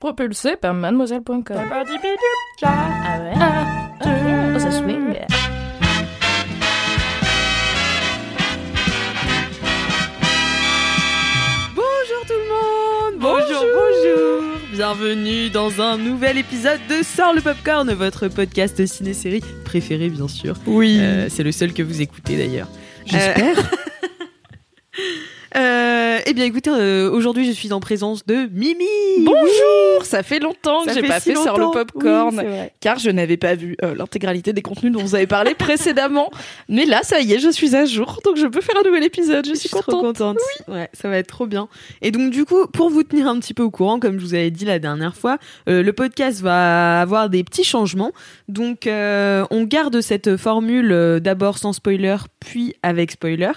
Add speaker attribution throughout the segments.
Speaker 1: Propulsé par mademoiselle.com. Ah ouais? Ah, oh, ça swing.
Speaker 2: Bonjour tout le monde Bonjour, bonjour Bienvenue dans un nouvel épisode de Sort le Popcorn, votre podcast ciné-série préféré bien sûr.
Speaker 1: Oui.
Speaker 2: Euh, c'est le seul que vous écoutez d'ailleurs.
Speaker 1: J'espère.
Speaker 2: Euh, eh bien écoutez, euh, aujourd'hui je suis en présence de Mimi
Speaker 1: Bonjour Ça fait longtemps que j'ai pas
Speaker 2: si
Speaker 1: fait sur le popcorn,
Speaker 2: Oui,
Speaker 1: car je n'avais pas vu euh, l'intégralité des contenus dont vous avez parlé précédemment. Mais là, ça y est, je suis à jour, donc je peux faire un nouvel épisode. Je,
Speaker 2: Je
Speaker 1: suis
Speaker 2: suis trop
Speaker 1: contente.
Speaker 2: Ouais, ça va être trop bien. Et donc du coup, pour vous tenir un petit peu au courant, comme je vous avais dit la dernière fois, euh, le podcast va avoir des petits changements. Donc euh, on garde cette formule euh, d'abord sans spoiler, puis avec spoiler.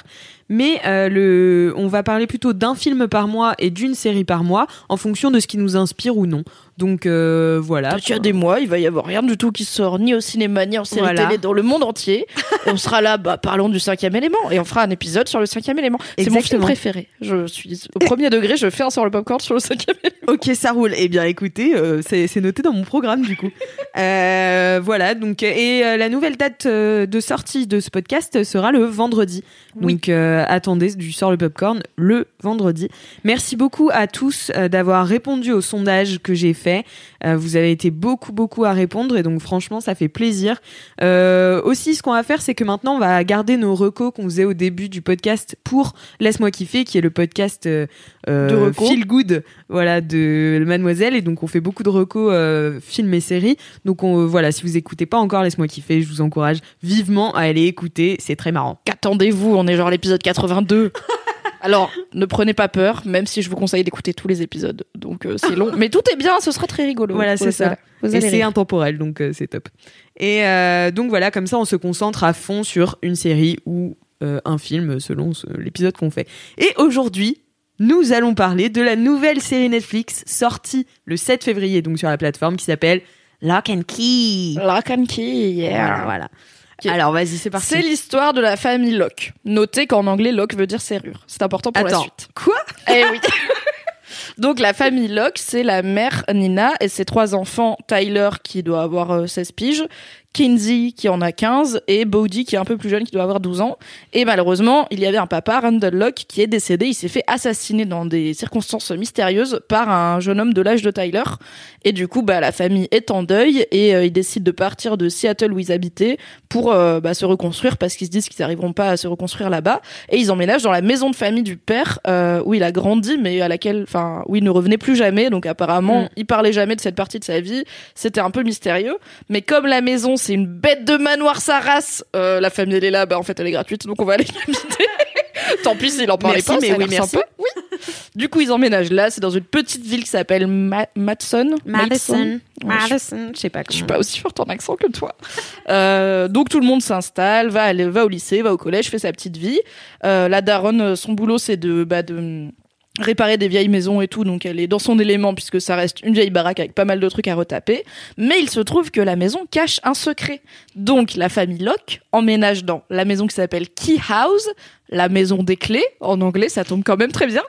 Speaker 2: Mais euh, le, on va parler plutôt d'un film par mois et d'une série par mois en fonction de ce qui nous inspire ou non. Donc euh, voilà.
Speaker 1: Il y a des mois, il va y avoir rien du tout qui sort ni au cinéma ni en série
Speaker 2: Voilà.
Speaker 1: télé dans le monde entier. On sera là, bah, parlons du cinquième élément et on fera un épisode sur le cinquième élément. C'est mon film préféré. Je suis au premier degré, je fais un sur le popcorn sur le cinquième élément.
Speaker 2: Ok, ça roule. Eh bien, écoutez, euh, c'est noté dans mon programme du coup. Euh, voilà. Donc, et euh, la nouvelle date de sortie de ce podcast sera le vendredi.
Speaker 1: Oui.
Speaker 2: Donc, attendez du sort le popcorn le vendredi. Merci beaucoup à tous d'avoir répondu au sondage que j'ai fait. Euh, vous avez été beaucoup, beaucoup à répondre et donc franchement, ça fait plaisir. Euh, aussi, ce qu'on va faire, c'est que maintenant, on va garder nos recos qu'on faisait au début du podcast pour Laisse-moi kiffer, qui est le podcast euh, euh,
Speaker 1: De.
Speaker 2: Feel Good, voilà, de Mademoiselle. Et donc, on fait beaucoup de recos films et séries. Donc, on, voilà, si vous écoutez pas encore Laisse-moi kiffer, je vous encourage vivement à aller écouter. C'est très marrant.
Speaker 1: Qu'attendez-vous? On est genre à l'épisode 82. Alors, ne prenez pas peur, même si je vous conseille d'écouter tous les épisodes. Donc, euh, c'est long. Mais tout est bien, ce sera très rigolo.
Speaker 2: Voilà, c'est ça. Et c'est intemporel, donc euh, c'est top. Et euh, donc voilà, comme ça, on se concentre à fond sur une série ou euh, un film selon l'épisode qu'on fait. Et aujourd'hui, nous allons parler de la nouvelle série Netflix sortie le 7 février, donc sur la plateforme, qui s'appelle Lock and Key.
Speaker 1: Lock and key, yeah.
Speaker 2: Voilà, voilà. Alors vas-y, c'est parti.
Speaker 1: C'est l'histoire de la famille Locke. Notez qu'en anglais, Locke veut dire serrure. C'est important pour la
Speaker 2: Attends,
Speaker 1: suite.
Speaker 2: quoi?
Speaker 1: Eh oui. Donc la famille Locke, c'est la mère Nina et ses trois enfants, Tyler qui doit avoir euh, 16 piges, Kinsey qui en a 15 et Bodhi qui est un peu plus jeune qui doit avoir 12 ans. Et malheureusement, il y avait un papa, Randall Locke, qui est décédé. Il s'est fait assassiner dans des circonstances mystérieuses par un jeune homme de l'âge de Tyler. Et du coup, bah, la famille est en deuil et euh, ils décident de partir de Seattle où ils habitaient pour euh, bah, se reconstruire parce qu'ils se disent qu'ils n'arriveront pas à se reconstruire là-bas. Et ils emménagent dans la maison de famille du père euh, où il a grandi, mais à laquelle, enfin, où il ne revenait plus jamais. Donc apparemment,
Speaker 2: Mm.
Speaker 1: il parlait jamais de cette partie de sa vie. C'était un peu mystérieux. Mais comme la maison, c'est une bête de manoir sa race, euh, la famille elle est là, bah en fait elle est gratuite, donc on va aller y habiter. Tant pis s'il en parlait
Speaker 2: Merci,
Speaker 1: pas,
Speaker 2: mais
Speaker 1: ça
Speaker 2: oui, merci.
Speaker 1: sympa. Oui. Du coup, ils emménagent là. C'est dans une petite ville qui s'appelle Ma- Madison.
Speaker 2: Madison.
Speaker 1: Ouais, je-
Speaker 2: Madison, je sais pas
Speaker 1: je suis
Speaker 2: comment.
Speaker 1: pas aussi forte en accent que toi. Euh, donc tout le monde s'installe, va aller, va au lycée, va au collège, fait sa petite vie. Euh, la daronne, son boulot, c'est de, bah, de réparer des vieilles maisons et tout, donc elle est dans son élément puisque ça reste une vieille baraque avec pas mal de trucs à retaper. Mais il se trouve que la maison cache un secret. Donc la famille Locke emménage dans la maison qui s'appelle Key House, la maison des clés en anglais, ça tombe quand même très bien.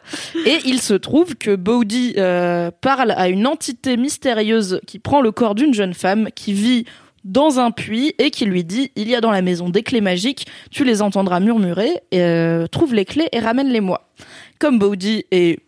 Speaker 1: Et il se trouve que Bodhi euh, parle à une entité mystérieuse qui prend le corps d'une jeune femme qui vit dans un puits et qui lui dit il y a dans la maison des clés magiques, tu les entendras murmurer, euh, trouve les clés et ramène-les-moi. Comme Bodhi est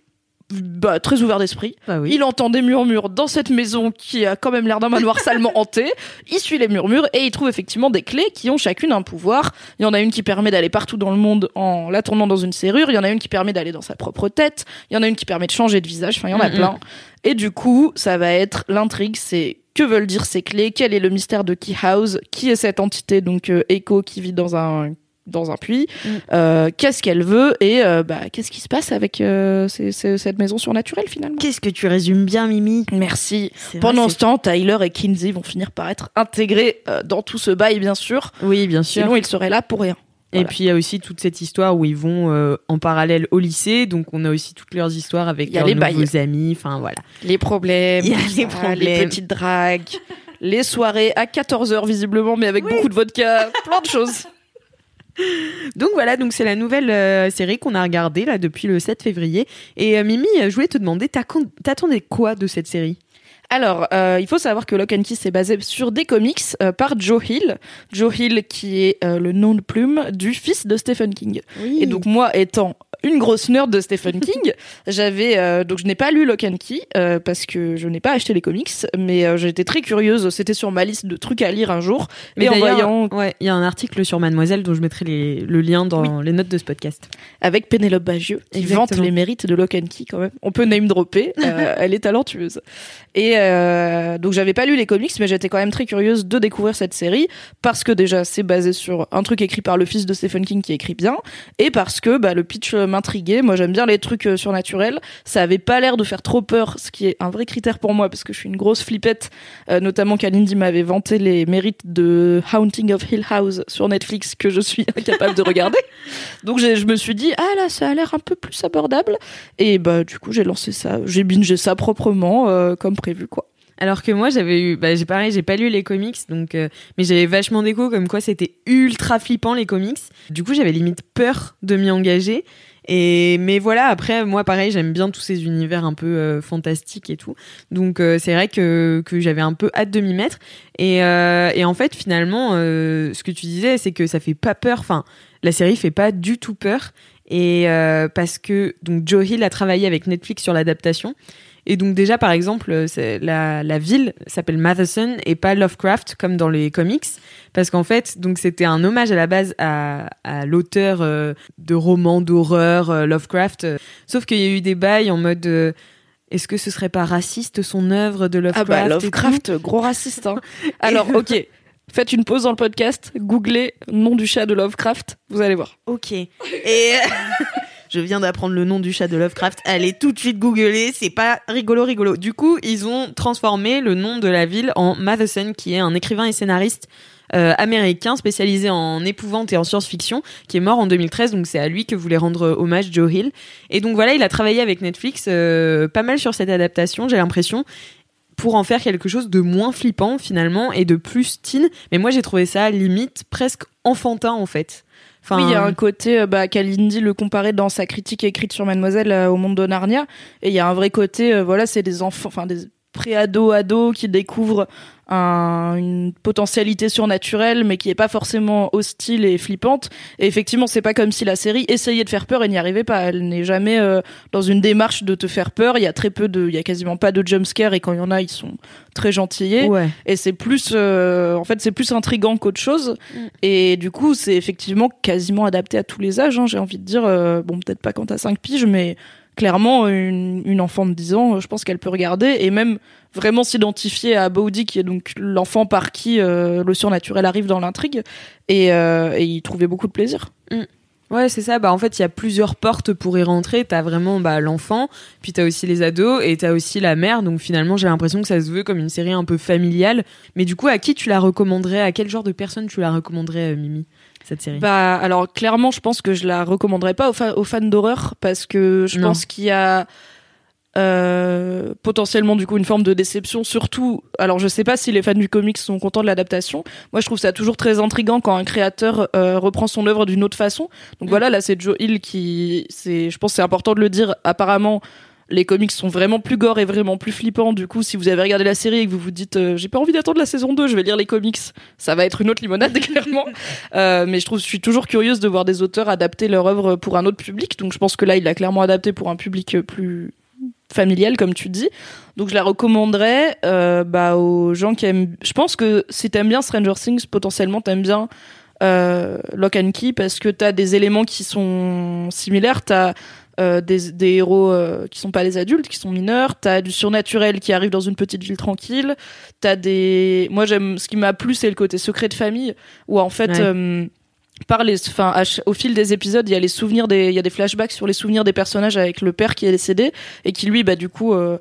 Speaker 1: bah, très ouvert d'esprit,
Speaker 2: Bah oui.
Speaker 1: il entend des murmures dans cette maison qui a quand même l'air d'un manoir salement hanté. Il suit les murmures et il trouve effectivement des clés qui ont chacune un pouvoir. Il y en a une qui permet d'aller partout dans le monde en la tournant dans une serrure. Il y en a une qui permet d'aller dans sa propre tête. Il y en a une qui permet de changer de visage. Enfin, il y en a plein. Et du coup, ça va être l'intrigue, c'est que veulent dire ces clés, quel est le mystère de Key House, qui est cette entité, donc euh, Echo, qui vit dans un dans un puits.
Speaker 2: Mm.
Speaker 1: Euh, qu'est-ce qu'elle veut et euh, bah, qu'est-ce qui se passe avec euh, ces- ces- cette maison surnaturelle finalement.
Speaker 2: Qu'est-ce que tu résumes bien, Mimi?
Speaker 1: Merci.
Speaker 2: Vrai,
Speaker 1: Pendant ce temps, Tyler et Kinsey vont finir par être intégrés dans tout ce bail, bien sûr.
Speaker 2: Oui, bien sûr.
Speaker 1: Sinon, ils seraient là pour rien.
Speaker 2: Et
Speaker 1: Voilà.
Speaker 2: puis il y a aussi toute cette histoire où ils vont euh, en parallèle au lycée, donc on a aussi toutes leurs histoires avec leurs
Speaker 1: les
Speaker 2: nouveaux
Speaker 1: bails.
Speaker 2: amis. Enfin voilà.
Speaker 1: Les problèmes,
Speaker 2: Il y a les problèmes.
Speaker 1: les petites dragues, les soirées à 14h visiblement, mais avec beaucoup de vodka, plein de choses.
Speaker 2: Donc voilà, donc c'est la nouvelle euh, série qu'on a regardée là depuis le 7 février. Et euh, Mimi, euh, je voulais te demander, t'attendais quoi de cette série?
Speaker 1: Alors, euh, il faut savoir que Lock and Key est basé sur des comics euh, par Joe Hill. Joe Hill qui est euh, le nom de plume du fils de Stephen King. Et donc moi, étant une grosse nerd de Stephen King, j'avais donc je n'ai pas lu Lock and Key parce que je n'ai pas acheté les comics, mais j'étais très curieuse. C'était sur ma liste de trucs à lire un jour.
Speaker 2: Mais
Speaker 1: et en voyant
Speaker 2: ouais, il y a un article sur Mademoiselle dont je mettrai les- le lien dans les notes de ce podcast.
Speaker 1: avec Pénélope Bagieux qui
Speaker 2: Exactement.
Speaker 1: vante les mérites de Lock and Key quand même. On peut name dropper, elle est talentueuse. Et euh, donc j'avais pas lu les comics, mais j'étais quand même très curieuse de découvrir cette série parce que déjà c'est basé sur un truc écrit par le fils de Stephen King qui écrit bien, et parce que bah, le pitch euh, m'intriguait. Moi j'aime bien les trucs euh, surnaturels. Ça avait pas l'air de faire trop peur, ce qui est un vrai critère pour moi parce que je suis une grosse flippette, notamment qu'Alindy m'avait vanté les mérites de Haunting of Hill House sur Netflix que je suis incapable de regarder. Donc je me suis dit ah là ça a l'air un peu plus abordable et bah du coup j'ai lancé ça, j'ai bingé ça proprement comme prévu.
Speaker 2: Alors que moi, j'avais eu, bah, j'ai pareil, j'ai pas lu les comics, donc, euh, mais j'avais vachement d'écho comme quoi c'était ultra flippant les comics. Du coup, j'avais limite peur de m'y engager. Et mais voilà, après moi pareil, j'aime bien tous ces univers un peu euh, fantastiques et tout. Donc euh, c'est vrai que que j'avais un peu hâte de m'y mettre. Et et en fait finalement, ce que tu disais, c'est que ça fait pas peur. Enfin, la série fait pas du tout peur. Et parce que donc Joe Hill a travaillé avec Netflix sur l'adaptation. Et donc déjà par exemple, euh, la, la ville s'appelle Matheson et pas Lovecraft comme dans les comics, parce qu'en fait donc c'était un hommage à la base à, à l'auteur euh, de romans d'horreur euh, Lovecraft. sauf qu'il y a eu des bails en mode euh, est-ce que ce serait pas raciste son œuvre de Lovecraft
Speaker 1: Ah bah Lovecraft, gros raciste. Hein. Alors ok, faites une pause dans le podcast, googlez nom du chat de Lovecraft, vous allez voir.
Speaker 2: Ok. Et je viens d'apprendre le nom du chat de Lovecraft. Allez tout de suite googler, c'est pas rigolo rigolo. Du coup, ils ont transformé le nom de la ville en Matheson, qui est un écrivain et scénariste euh, américain spécialisé en épouvante et en science-fiction, qui est mort en 2013. Donc c'est à lui que voulait rendre hommage Joe Hill. Et donc voilà, il a travaillé avec Netflix euh, pas mal sur cette adaptation, j'ai l'impression pour en faire quelque chose de moins flippant finalement et de plus teen. Mais moi j'ai trouvé ça limite presque enfantin en fait. Enfin,
Speaker 1: Oui, il y a un côté, euh, bah, Kalindi le comparait dans sa critique écrite sur Mademoiselle euh, au monde de Narnia. Et il y a un vrai côté, euh, voilà, c'est des enfants, enfin des pré-ados, ados qui découvrent un- une potentialité surnaturelle, mais qui est pas forcément hostile et flippante. Et effectivement, c'est pas comme si la série essayait de faire peur et n'y arrivait pas. Elle n'est jamais euh, dans une démarche de te faire peur. Il y a très peu de, il y a quasiment pas de jumpscare et quand il y en a, ils sont très gentillés
Speaker 2: Ouais.
Speaker 1: et c'est plus euh, en fait c'est plus intrigant qu'autre chose
Speaker 2: Mm.
Speaker 1: et du coup c'est effectivement quasiment adapté à tous les âges hein, j'ai envie de dire euh, bon peut-être pas quand t'as 5 piges mais clairement une, enfant de 10 ans je pense qu'elle peut regarder et même vraiment s'identifier à Bodhi qui est donc l'enfant par qui euh, le surnaturel arrive dans l'intrigue et, euh, y trouver beaucoup de plaisir
Speaker 2: Ouais, c'est ça. Bah, en fait, il y a plusieurs portes pour y rentrer. T'as vraiment bah, l'enfant, puis t'as aussi les ados, et t'as aussi la mère. Donc finalement, j'ai l'impression que ça se veut comme une série un peu familiale. Mais du coup, à qui tu la recommanderais? À quel genre de personne tu la recommanderais, euh, Mimi, cette série?
Speaker 1: Bah alors clairement, je pense que je la recommanderais pas aux, fa- aux fans d'horreur parce que je
Speaker 2: Non.
Speaker 1: pense qu'il y a euh, potentiellement du coup une forme de déception. Surtout, alors je sais pas si les fans du comics sont contents de l'adaptation. Moi, je trouve ça toujours très intriguant quand un créateur euh, reprend son œuvre d'une autre façon. Donc
Speaker 2: Mm.
Speaker 1: voilà, là c'est Joe Hill qui, c'est, je pense c'est important de le dire. Apparemment. Les comics sont vraiment plus gore et vraiment plus flippants. Du coup, si vous avez regardé la série et que vous vous dites euh, j'ai pas envie d'attendre la saison 2, je vais lire les comics, ça va être une autre limonade clairement. Euh, mais je trouve, je suis toujours curieuse de voir des auteurs adapter leur œuvre pour un autre public. Donc je pense que là, il l'a clairement adapté pour un public plus familial, comme tu dis. Donc je la recommanderais euh, bah, aux gens qui aiment. Je pense que si t'aimes bien Stranger Things, potentiellement t'aimes bien euh, Lock and Key parce que t'as des éléments qui sont similaires. T'as euh, des, des héros euh, qui sont pas les adultes, qui sont mineurs. T'as du surnaturel qui arrive dans une petite ville tranquille. T'as des. Moi, j'aime. Ce qui m'a plu, c'est le côté secret de famille, où en fait.
Speaker 2: Ouais.
Speaker 1: euh, par les, ch- au fil des épisodes, il y a les souvenirs des, il y a des flashbacks sur les souvenirs des personnages avec le père qui est décédé et qui lui, bah du coup, euh,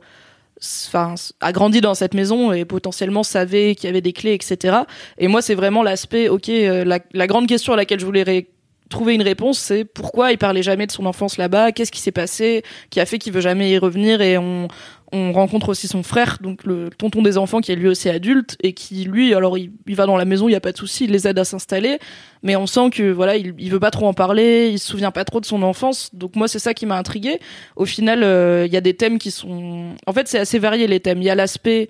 Speaker 1: enfin, a grandi dans cette maison et potentiellement savait qu'il y avait des clés, etc. Et moi, c'est vraiment l'aspect, ok, euh, la, la grande question à laquelle je voulais ré- trouver une réponse, c'est pourquoi il parlait jamais de son enfance là-bas, qu'est-ce qui s'est passé, qui a fait qu'il veut jamais y revenir et on, on rencontre aussi son frère, donc le tonton des enfants qui est lui aussi adulte et qui lui, alors il, il va dans la maison, il y a pas de souci, il les aide à s'installer, mais on sent que voilà, il, il veut pas trop en parler, il se souvient pas trop de son enfance, donc moi c'est ça qui m'a intrigué. Au final, euh, il y a des thèmes qui sont, en fait c'est assez varié les thèmes. Il y a l'aspect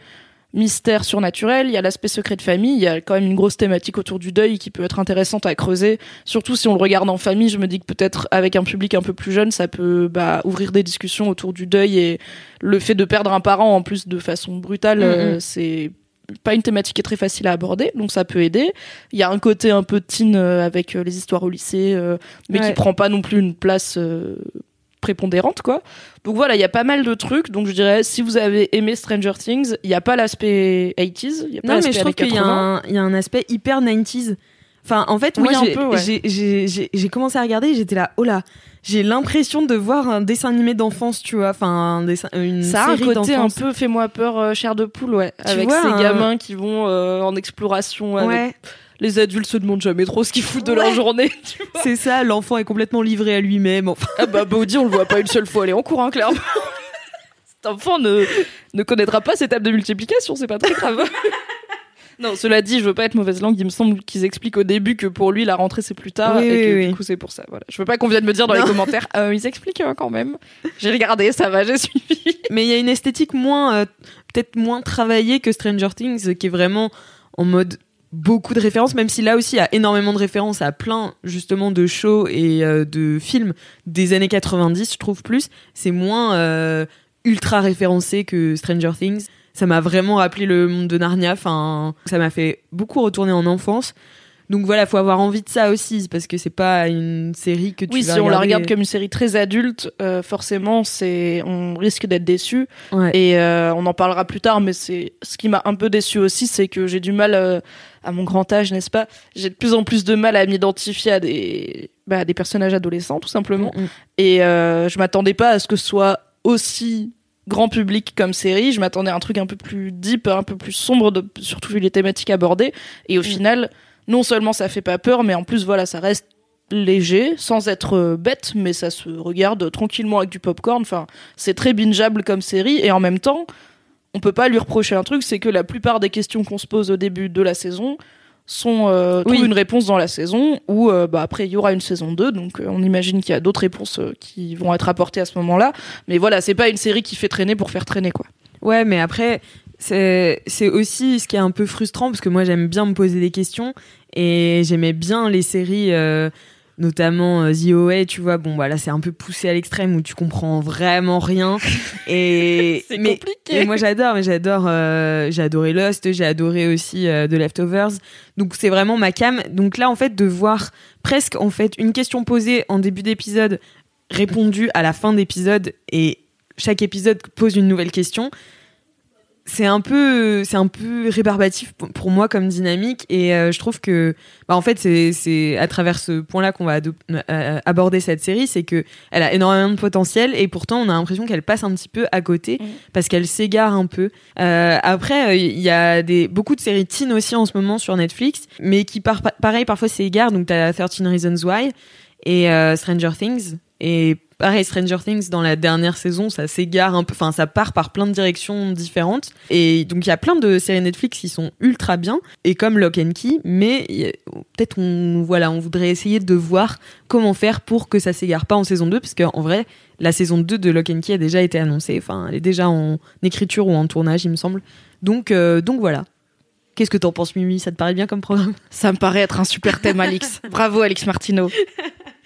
Speaker 1: mystère surnaturel, il y a l'aspect secret de famille, il y a quand même une grosse thématique autour du deuil qui peut être intéressante à creuser, surtout si on le regarde en famille. Je me dis que peut-être avec un public un peu plus jeune, ça peut bah, ouvrir des discussions autour du deuil et le fait de perdre un parent en plus de façon brutale,
Speaker 2: Mhm.
Speaker 1: euh, c'est pas une thématique qui est très facile à aborder, donc ça peut aider. Il y a un côté un peu teen euh, avec euh, les histoires au lycée, euh, mais qui prend pas non plus une place prépondérante, quoi. Donc voilà, il y a pas mal de trucs. Donc je dirais, si vous avez aimé Stranger Things, il y a pas l'aspect 80s, il y a pas
Speaker 2: Non, mais je trouve qu'il y, a
Speaker 1: 80.
Speaker 2: un- il y a un aspect hyper 90s. Enfin, en fait,
Speaker 1: Oui,
Speaker 2: moi,
Speaker 1: un
Speaker 2: j'ai-
Speaker 1: peu, ouais.
Speaker 2: commencé à regarder et j'étais là, oh là, j'ai l'impression de voir un dessin animé d'enfance, tu vois. Enfin, un dessin, une
Speaker 1: Ça a un
Speaker 2: série
Speaker 1: côté un peu fais-moi peur, euh, chair de poule, ouais.
Speaker 2: Tu
Speaker 1: avec
Speaker 2: vois,
Speaker 1: ces
Speaker 2: un-
Speaker 1: gamins qui vont euh, en exploration. avec-
Speaker 2: Ouais,
Speaker 1: Les adultes se demandent jamais trop ce qu'ils foutent de leur journée.
Speaker 2: c'est ça, l'enfant est complètement livré à lui-même. Enfin,
Speaker 1: Ah bah Bodhi, on le voit pas une seule fois aller en cours, hein, clairement. Cet enfant ne, ne connaîtra pas ces tables de multiplication, c'est pas très grave. Non, cela dit, je veux pas être mauvaise langue. Il me semble qu'ils expliquent au début que pour lui, la rentrée c'est plus tard
Speaker 2: Oui,
Speaker 1: et que
Speaker 2: oui,
Speaker 1: du
Speaker 2: oui.
Speaker 1: coup c'est pour ça. Voilà. Je veux pas qu'on vienne me dire dans les commentaires. Euh, ils expliquent euh, quand même. J'ai regardé, ça va, j'ai suivi.
Speaker 2: mais il y a une esthétique moins, euh, peut-être moins travaillée que Stranger Things, qui est vraiment en mode beaucoup de références, même si là aussi il y a énormément de références à plein justement de shows et euh, de films des années 90, je trouve plus. C'est moins euh, ultra référencé que Stranger Things. Ça m'a vraiment rappelé le monde de Narnia. Enfin, ça m'a fait beaucoup retourner en enfance. Donc voilà, faut avoir envie de ça aussi, parce que c'est pas une série que tu
Speaker 1: Oui,
Speaker 2: vas
Speaker 1: si on la regarde comme une série très adulte, euh, forcément, c'est on risque d'être déçu.
Speaker 2: Ouais.
Speaker 1: Et euh, on en parlera plus tard, mais c'est ce qui m'a un peu déçu aussi, c'est que j'ai du mal euh, à mon grand âge, n'est-ce pas? J'ai de plus en plus de mal à m'identifier à des bah, à des personnages adolescents, tout simplement.
Speaker 2: Mm, mm.
Speaker 1: Et je m'attendais pas à ce que ce soit aussi grand public comme série. Je m'attendais à un truc un peu plus deep, un peu plus sombre, de, surtout vu les thématiques abordées. Et au
Speaker 2: Mm.
Speaker 1: final, non seulement ça fait pas peur, mais en plus, voilà, ça reste léger, sans être euh, bête, mais ça se regarde tranquillement avec du popcorn. Enfin, c'est très bingeable comme série. Et en même temps, on peut pas lui reprocher un truc, c'est que la plupart des questions qu'on se pose au début de la saison sont euh,
Speaker 2: Oui.
Speaker 1: trouvent une réponse dans la saison ou euh, bah après il y aura une saison 2 donc euh, on imagine qu'il y a d'autres réponses qui vont être apportées à ce moment-là mais voilà c'est pas une série qui fait traîner pour faire traîner quoi
Speaker 2: Ouais, mais après, c'est aussi ce qui est un peu frustrant parce que moi j'aime bien me poser des questions et j'aimais bien les séries, euh, notamment euh, The OA, tu vois. Bon, voilà, c'est un peu poussé à l'extrême où tu comprends vraiment rien. Et
Speaker 1: c'est
Speaker 2: mais,
Speaker 1: compliqué
Speaker 2: et moi j'adore, mais j'adore, euh, j'ai adoré Lost, j'ai adoré aussi The Leftovers. Donc c'est vraiment ma cam. Donc là en fait de voir presque en fait une question posée en début d'épisode répondue à la fin d'épisode et chaque épisode pose une nouvelle question. C'est un peu, c'est un peu rébarbatif pour- moi comme dynamique et euh, je trouve que, bah en fait c'est, c'est à travers ce point-là qu'on va ado- euh, aborder cette série, c'est que elle a énormément de potentiel et pourtant on a l'impression qu'elle passe un petit peu à côté
Speaker 1: Mhm.
Speaker 2: parce qu'elle s'égare un peu. Euh, après euh, il y a des beaucoup de séries teen aussi en ce moment sur Netflix, mais qui par, pareil parfois s'égarent. Donc t'as 13 Reasons Why et euh, Stranger Things et pareil Stranger Things dans la dernière saison ça s'égare un peu enfin ça part par plein de directions différentes. Et donc il y a plein de séries Netflix qui sont ultra bien et comme Lock and Key mais peut-être on voilà on voudrait essayer de voir comment faire pour que ça s'égare pas en saison 2 parce qu'en vrai la saison 2 de Lock and Key a déjà été annoncée enfin elle est déjà en écriture ou en tournage il me semble. Donc euh, donc voilà. Qu'est-ce que t'en penses, Mimi? Ça te paraît bien comme programme?
Speaker 1: Ça me paraît être un super thème Alix. Bravo Alix Martineau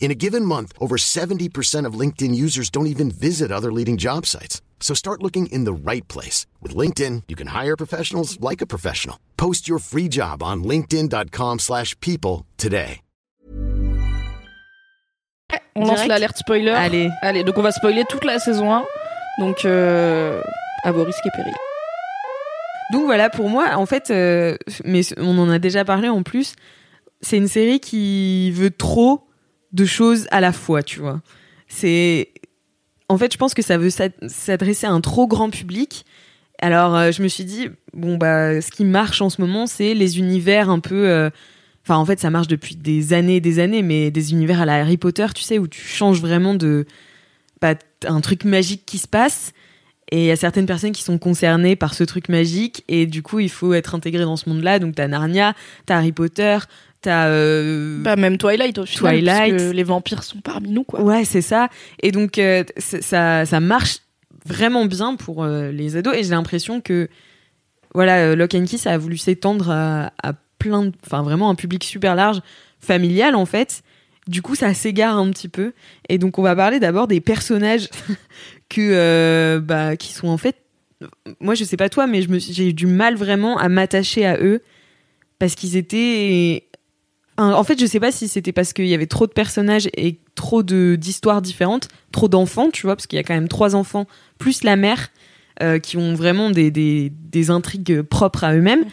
Speaker 3: In a given month, over 70% of LinkedIn users don't even visit other leading job sites. So start looking in the right place. With LinkedIn, you can hire professionals like a professional. Post your free job on linkedin.com/people slash people today.
Speaker 1: On lance l'alerte spoiler.
Speaker 2: Allez.
Speaker 1: Allez, donc on va spoiler toute la saison 1. Donc, euh, à vos risques et périls.
Speaker 2: Donc voilà, pour moi, en fait, euh, mais on en a déjà parlé en plus, c'est une série qui veut trop de choses à la fois, tu vois. C'est, en fait, je pense que ça veut s'ad- s'adresser à un trop grand public. Alors, euh, je me suis dit, bon bah, ce qui marche en ce moment, c'est les univers un peu. euh, Enfin, en fait, ça marche depuis des années et des années, mais des univers à la Harry Potter, tu sais, où tu changes vraiment de. Bah, un truc magique qui se passe. Et il y a certaines personnes qui sont concernées par ce truc magique, et du coup, il faut être intégré dans ce monde-là. Donc, t'as Narnia, t'as Harry Potter, t'as. euh,
Speaker 1: Bah, même Twilight au final.
Speaker 2: Twilight.
Speaker 1: Parce que les vampires sont parmi nous, quoi.
Speaker 2: Ouais, c'est ça. Et donc, euh, ça, ça marche vraiment bien pour euh, les ados. Et j'ai l'impression que, voilà, Lock and Key, ça a voulu s'étendre à, à plein. Enfin, vraiment un public super large, familial, en fait. Du coup, ça s'égare un petit peu. Et donc, on va parler d'abord des personnages que, bah, qui sont en fait. Moi, je sais pas toi, mais je me j'ai eu du mal vraiment à m'attacher à eux parce qu'ils étaient En fait, je sais pas si c'était parce qu'il y avait trop de personnages et trop de d'histoires différentes, trop d'enfants, tu vois, parce qu'il y a quand même trois enfants plus la mère euh, qui ont vraiment des, des, des intrigues propres à eux-mêmes.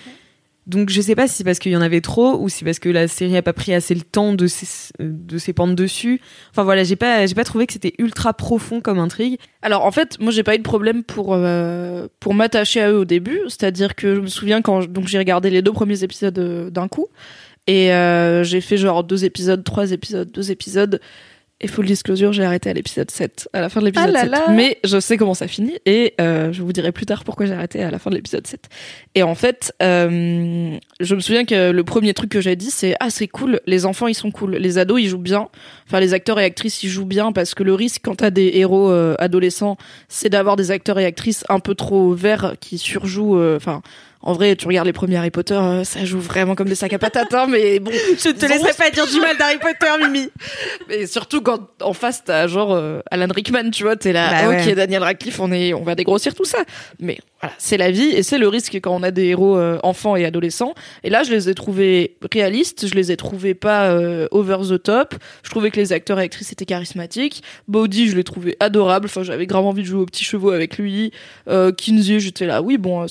Speaker 2: Donc je sais pas si c'est parce qu'il y en avait trop ou si c'est parce que la série a pas pris assez le temps de s'é- de s'épandre dessus. Enfin voilà, j'ai pas j'ai pas trouvé que c'était ultra profond comme intrigue.
Speaker 1: Alors en fait, moi j'ai pas eu de problème pour euh, pour m'attacher à eux au début, c'est-à-dire que je me souviens quand donc j'ai regardé les deux premiers épisodes euh, d'un coup et euh, j'ai fait genre deux épisodes, trois épisodes, deux épisodes et full disclosure, j'ai arrêté à l'épisode 7, à la fin de l'épisode
Speaker 2: Ah là
Speaker 1: 7.
Speaker 2: là.
Speaker 1: Mais je sais comment ça finit et euh, je vous dirai plus tard pourquoi j'ai arrêté à la fin de l'épisode 7. Et en fait, euh, je me souviens que le premier truc que j'ai dit c'est ah c'est cool, les enfants ils sont cool, les ados ils jouent bien, enfin les acteurs et actrices ils jouent bien parce que le risque quand t'as des héros euh, adolescents c'est d'avoir des acteurs et actrices un peu trop verts qui surjouent enfin en vrai tu regardes les premiers Harry Potter euh, ça joue vraiment comme des sacs à patates hein, mais bon
Speaker 2: Je te laisserai pas dire du mal d'Harry Potter, Mimi.
Speaker 1: mais surtout quand en face t'as genre euh, Alan Rickman tu vois t'es là
Speaker 2: Bah
Speaker 1: ok
Speaker 2: ouais.
Speaker 1: Daniel Radcliffe on est on va dégrossir tout ça. Mais voilà c'est la vie et c'est le risque quand on a des héros euh, enfants et adolescents. Et là je les ai trouvés réalistes je les ai trouvés pas euh, over the top. Je trouvais que les acteurs et actrices étaient charismatiques. Bodhi je l'ai trouvé adorable. Enfin j'avais grave envie de jouer aux petits chevaux avec lui. Euh, Kinsey j'étais là oui bon euh,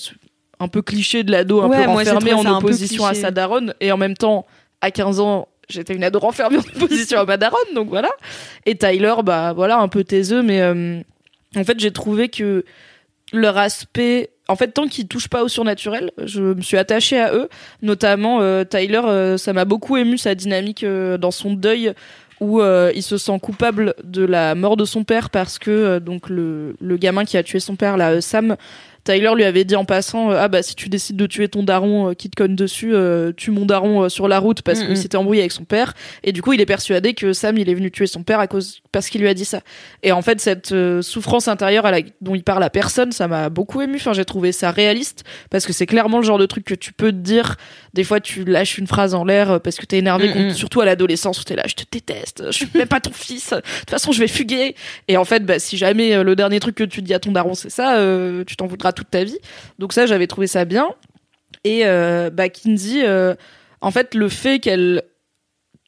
Speaker 1: un peu cliché de l'ado un
Speaker 2: Ouais,
Speaker 1: peu renfermé en opposition à sa daronne et en même temps à 15 ans j'étais une ado renfermée en opposition à ma daronne donc voilà. Et Tyler bah voilà un peu taiseux mais euh, en fait j'ai trouvé que leur aspect en fait tant qu'ils touchent pas au surnaturel je me suis attachée à eux. Notamment euh, Tyler euh, ça m'a beaucoup ému sa dynamique dans son deuil où euh, il se sent coupable de la mort de son père parce que euh, donc le, le gamin qui a tué son père là euh, Sam Tyler lui avait dit en passant euh, ah bah si tu décides de tuer ton daron euh, qui te conne dessus euh, tue mon daron sur la route parce
Speaker 2: Mhm.
Speaker 1: qu'il s'était embrouillé avec son père. Et du coup il est persuadé que Sam il est venu tuer son père à cause parce qu'il lui a dit ça. Et en fait cette souffrance intérieure à la- dont il parle à personne ça m'a beaucoup ému. Enfin j'ai trouvé ça réaliste parce que c'est clairement le genre de truc que tu peux te dire. Des fois tu lâches une phrase en l'air parce que t'es énervé contre- surtout à l'adolescence où t'es là je te déteste je suis même pas ton fils de toute façon je vais fuguer et en fait bah, si jamais le dernier truc que tu dis à ton daron c'est ça euh, tu t'en voudras toute ta vie. Donc ça j'avais trouvé ça bien. Et euh, bah Kinsey euh, en fait le fait qu'elle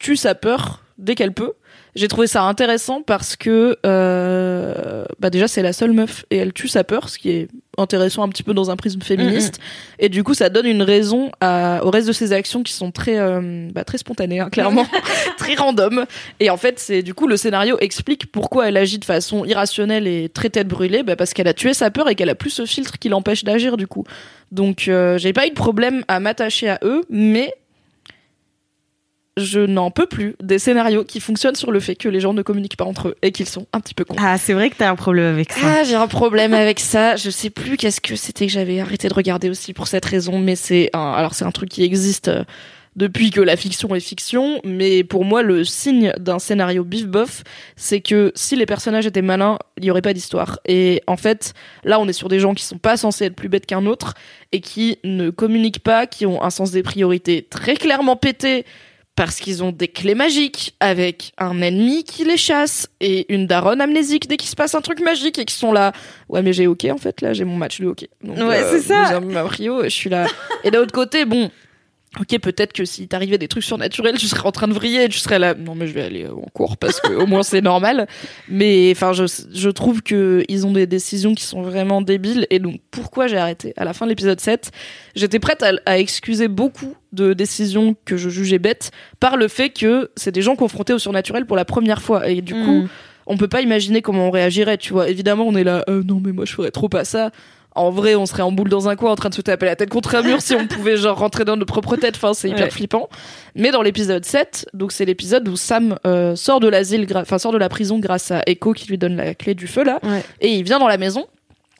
Speaker 1: tue sa peur dès qu'elle peut j'ai trouvé ça intéressant parce que euh, bah déjà c'est la seule meuf et elle tue sa peur ce qui est intéressant un petit peu dans un prisme féministe. Et du coup ça donne une raison à, au reste de ses actions qui sont très euh, bah, très spontanées hein, clairement. Très random. Et en fait c'est du coup le scénario explique pourquoi elle agit de façon irrationnelle et très tête brûlée bah, parce qu'elle a tué sa peur et qu'elle a plus ce filtre qui l'empêche d'agir du coup. Donc euh, j'ai pas eu de problème à m'attacher à eux mais je n'en peux plus des scénarios qui fonctionnent sur le fait que les gens ne communiquent pas entre eux et qu'ils sont un petit peu cons.
Speaker 2: Ah, c'est vrai que t'as un problème avec ça.
Speaker 1: Ah, j'ai un problème avec ça. Je sais plus qu'est-ce que c'était que j'avais arrêté de regarder aussi pour cette raison, mais c'est un, alors c'est un truc qui existe euh, depuis que la fiction est fiction, mais pour moi, le signe d'un scénario bif-bof, c'est que si les personnages étaient malins, il y aurait pas d'histoire. Et en fait, là, on est sur des gens qui sont pas censés être plus bêtes qu'un autre et qui ne communiquent pas, qui ont un sens des priorités très clairement pété parce qu'ils ont des clés magiques avec un ennemi qui les chasse et une daronne amnésique dès qu'il se passe un truc magique et qui sont là. Ouais, mais j'ai hockey en fait, là j'ai mon match de hockey. Donc,
Speaker 2: Ouais, c'est ça.
Speaker 1: Rio, je suis là. Et d'un autre côté, bon. Ok, peut-être que si t'arrivait des trucs surnaturels, tu serais en train de vriller, tu serais là. Non, mais je vais aller en cours parce que au moins c'est normal. Mais enfin, je, je trouve que ils ont des décisions qui sont vraiment débiles. Et donc, pourquoi j'ai arrêté à la fin de l'épisode 7 J'étais prête à, à excuser beaucoup de décisions que je jugeais bêtes par le fait que c'est des gens confrontés au surnaturel pour la première fois. Et du coup,
Speaker 2: Mm.
Speaker 1: on peut pas imaginer comment on réagirait, tu vois. Évidemment, on est là, euh, non, mais moi, je ferais trop pas ça. En vrai, on serait en boule dans un coin en train de se taper la tête contre un mur si on pouvait, genre, rentrer dans notre propre tête. Enfin, c'est hyper
Speaker 2: Ouais.
Speaker 1: flippant. Mais dans l'épisode 7, donc c'est l'épisode où Sam euh, sort de l'asile, enfin, sort de la prison grâce à Echo qui lui donne la clé du feu, là.
Speaker 2: Ouais.
Speaker 1: Et il vient dans la maison.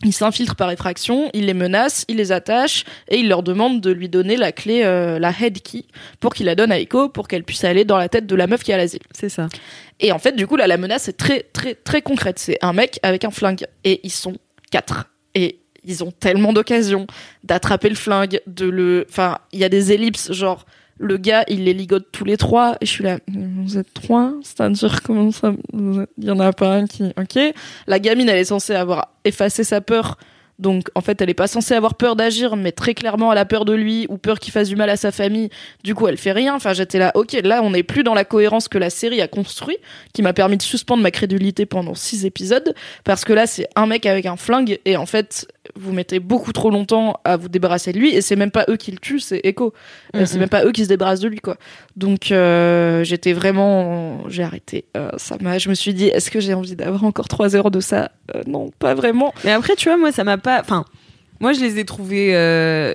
Speaker 1: Il s'infiltre par effraction, il les menace, il les attache et il leur demande de lui donner la clé, euh, la head key, pour qu'il la donne à Echo pour qu'elle puisse aller dans la tête de la meuf qui est à l'asile.
Speaker 2: C'est ça.
Speaker 1: Et en fait, du coup, là, la menace est très, très, très concrète. C'est un mec avec un flingue. Et ils sont quatre. Et ils ont tellement d'occasions d'attraper le flingue, de le. Enfin, il y a des ellipses, genre, le gars, il les ligote tous les trois. Et je suis là, vous êtes trois C'est-à-dire, comment ça Il y en a pas un qui. Ok. La gamine, elle est censée avoir effacé sa peur. Donc, en fait, elle est pas censée avoir peur d'agir, mais très clairement, elle a peur de lui ou peur qu'il fasse du mal à sa famille. Du coup, elle fait rien. Enfin, j'étais là, ok, là, on n'est plus dans la cohérence que la série a construit, qui m'a permis de suspendre ma crédulité pendant six épisodes, parce que là, c'est un mec avec un flingue, et en fait, vous mettez beaucoup trop longtemps à vous débarrasser de lui, et c'est même pas eux qui le tuent, c'est Echo. Euh,
Speaker 2: Mhm.
Speaker 1: C'est même pas eux qui se débarrassent de lui, quoi. Donc, euh, j'étais vraiment, j'ai arrêté. Euh, ça m'a, je me suis dit, est-ce que j'ai envie d'avoir encore trois heures de ça? Non, pas vraiment.
Speaker 2: Mais après, tu vois, moi, ça m'a pas. Enfin, moi, je les ai trouvés.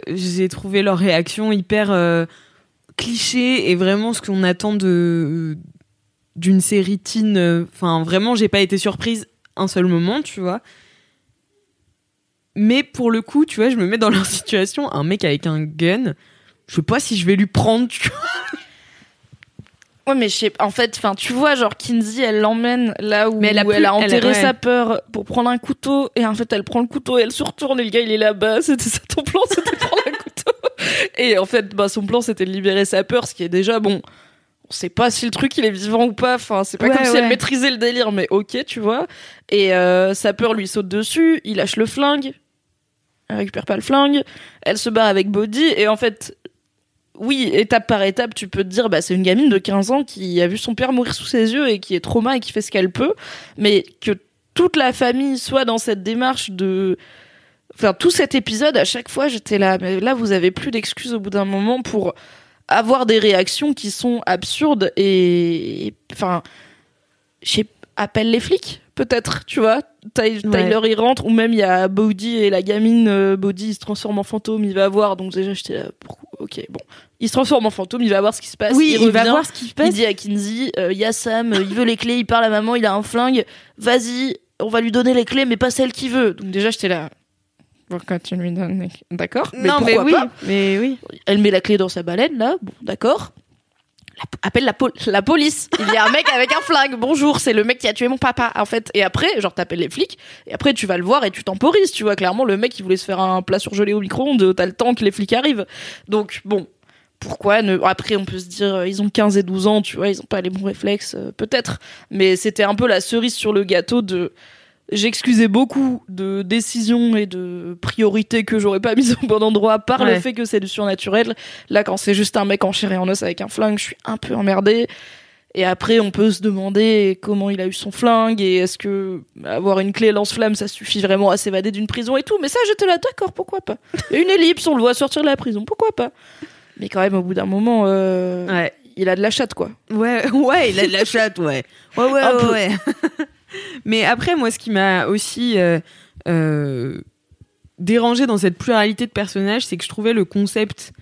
Speaker 2: J'ai trouvé leur réaction hyper cliché et vraiment ce qu'on attend de d'une série teen. Enfin, vraiment, j'ai pas été surprise un seul moment, tu vois. Mais pour le coup, tu vois, je me mets dans leur situation. Un mec avec un gun, je sais pas si je vais lui prendre. Tu vois.
Speaker 1: Ouais, mais je sais, en fait, enfin, tu vois, genre Kinsey, elle l'emmène là où
Speaker 2: Mais elle a
Speaker 1: où elle
Speaker 2: plus-
Speaker 1: a
Speaker 2: elle-
Speaker 1: enterré
Speaker 2: ouais.
Speaker 1: sa peur pour prendre un couteau, et en fait, elle prend le couteau et elle se retourne et le gars il est là-bas. C'était ça ton plan, c'était de prendre un couteau. Et en fait, bah, son plan c'était de libérer sa peur, ce qui est déjà bon. On sait pas si le truc il est vivant ou pas. Enfin, c'est pas
Speaker 2: Ouais,
Speaker 1: comme si elle maîtrisait le délire, mais ok, tu vois. Et euh, sa peur lui saute dessus, il lâche le flingue, elle récupère pas le flingue, elle se bat avec Body, et en fait, oui, étape par étape, tu peux te dire, bah, c'est une gamine de 15 ans qui a vu son père mourir sous ses yeux et qui est trauma et qui fait ce qu'elle peut. Mais que toute la famille soit dans cette démarche de. Enfin, tout cet épisode, à chaque fois, j'étais là. Mais là, vous avez plus d'excuses au bout d'un moment pour avoir des réactions qui sont absurdes et. Enfin. Je appelle les flics, peut-être, tu vois. Ty- Tyler, il rentre, ou même il y a Bodhi et la gamine, euh, Bodhi, il se transforme en fantôme, il va voir. Donc déjà, j'étais là, Ok, bon. Il se transforme en fantôme, il va voir ce qui se passe.
Speaker 2: Oui, il, va voir ce qui se
Speaker 1: Il
Speaker 2: passe.
Speaker 1: dit à Kinsey, euh, il y a Sam, euh, il veut les clés, il parle à maman, il a un flingue, vas-y, on va lui donner les clés, mais pas celles qu'il veut. Donc déjà, j'étais là. Pourquoi tu lui donnes les clés D'accord, mais
Speaker 2: non, mais
Speaker 1: pourquoi
Speaker 2: oui,
Speaker 1: pas
Speaker 2: mais oui.
Speaker 1: elle met la clé dans sa baleine, là. Bon, d'accord. Appelle la police. Il y a un mec avec un flingue. Bonjour, c'est le mec qui a tué mon papa, en fait. Et après, genre, t'appelles les flics. Et après, tu vas le voir et tu temporises. Tu vois, clairement, le mec, il voulait se faire un plat surgelé au micro-ondes. T'as le temps que les flics arrivent. Donc, bon. Pourquoi ne... Après, on peut se dire, euh, ils ont 15 et 12 ans, tu vois, ils ont pas les bons réflexes, euh, peut-être. Mais c'était un peu la cerise sur le gâteau de j'excusais beaucoup de décisions et de priorités que j'aurais pas mises au bon endroit par le fait que c'est du surnaturel. Là, quand c'est juste un mec en chair et en os avec un flingue, je suis un peu emmerdée. Et après, on peut se demander comment il a eu son flingue et est-ce que avoir une clé lance-flamme, ça suffit vraiment à s'évader d'une prison et tout. Mais ça, j'étais là, d'accord, pourquoi pas? Une ellipse, on le voit sortir de la prison, pourquoi pas? Mais quand même, au bout d'un moment, euh,
Speaker 2: Ouais.
Speaker 1: il a de la chatte, quoi.
Speaker 2: Ouais, ouais, il a de la chatte, ouais. Ouais, ouais, ouais, ouais. Mais après, moi, ce qui m'a aussi euh, euh, dérangé dans cette pluralité de personnages, c'est que je trouvais le concept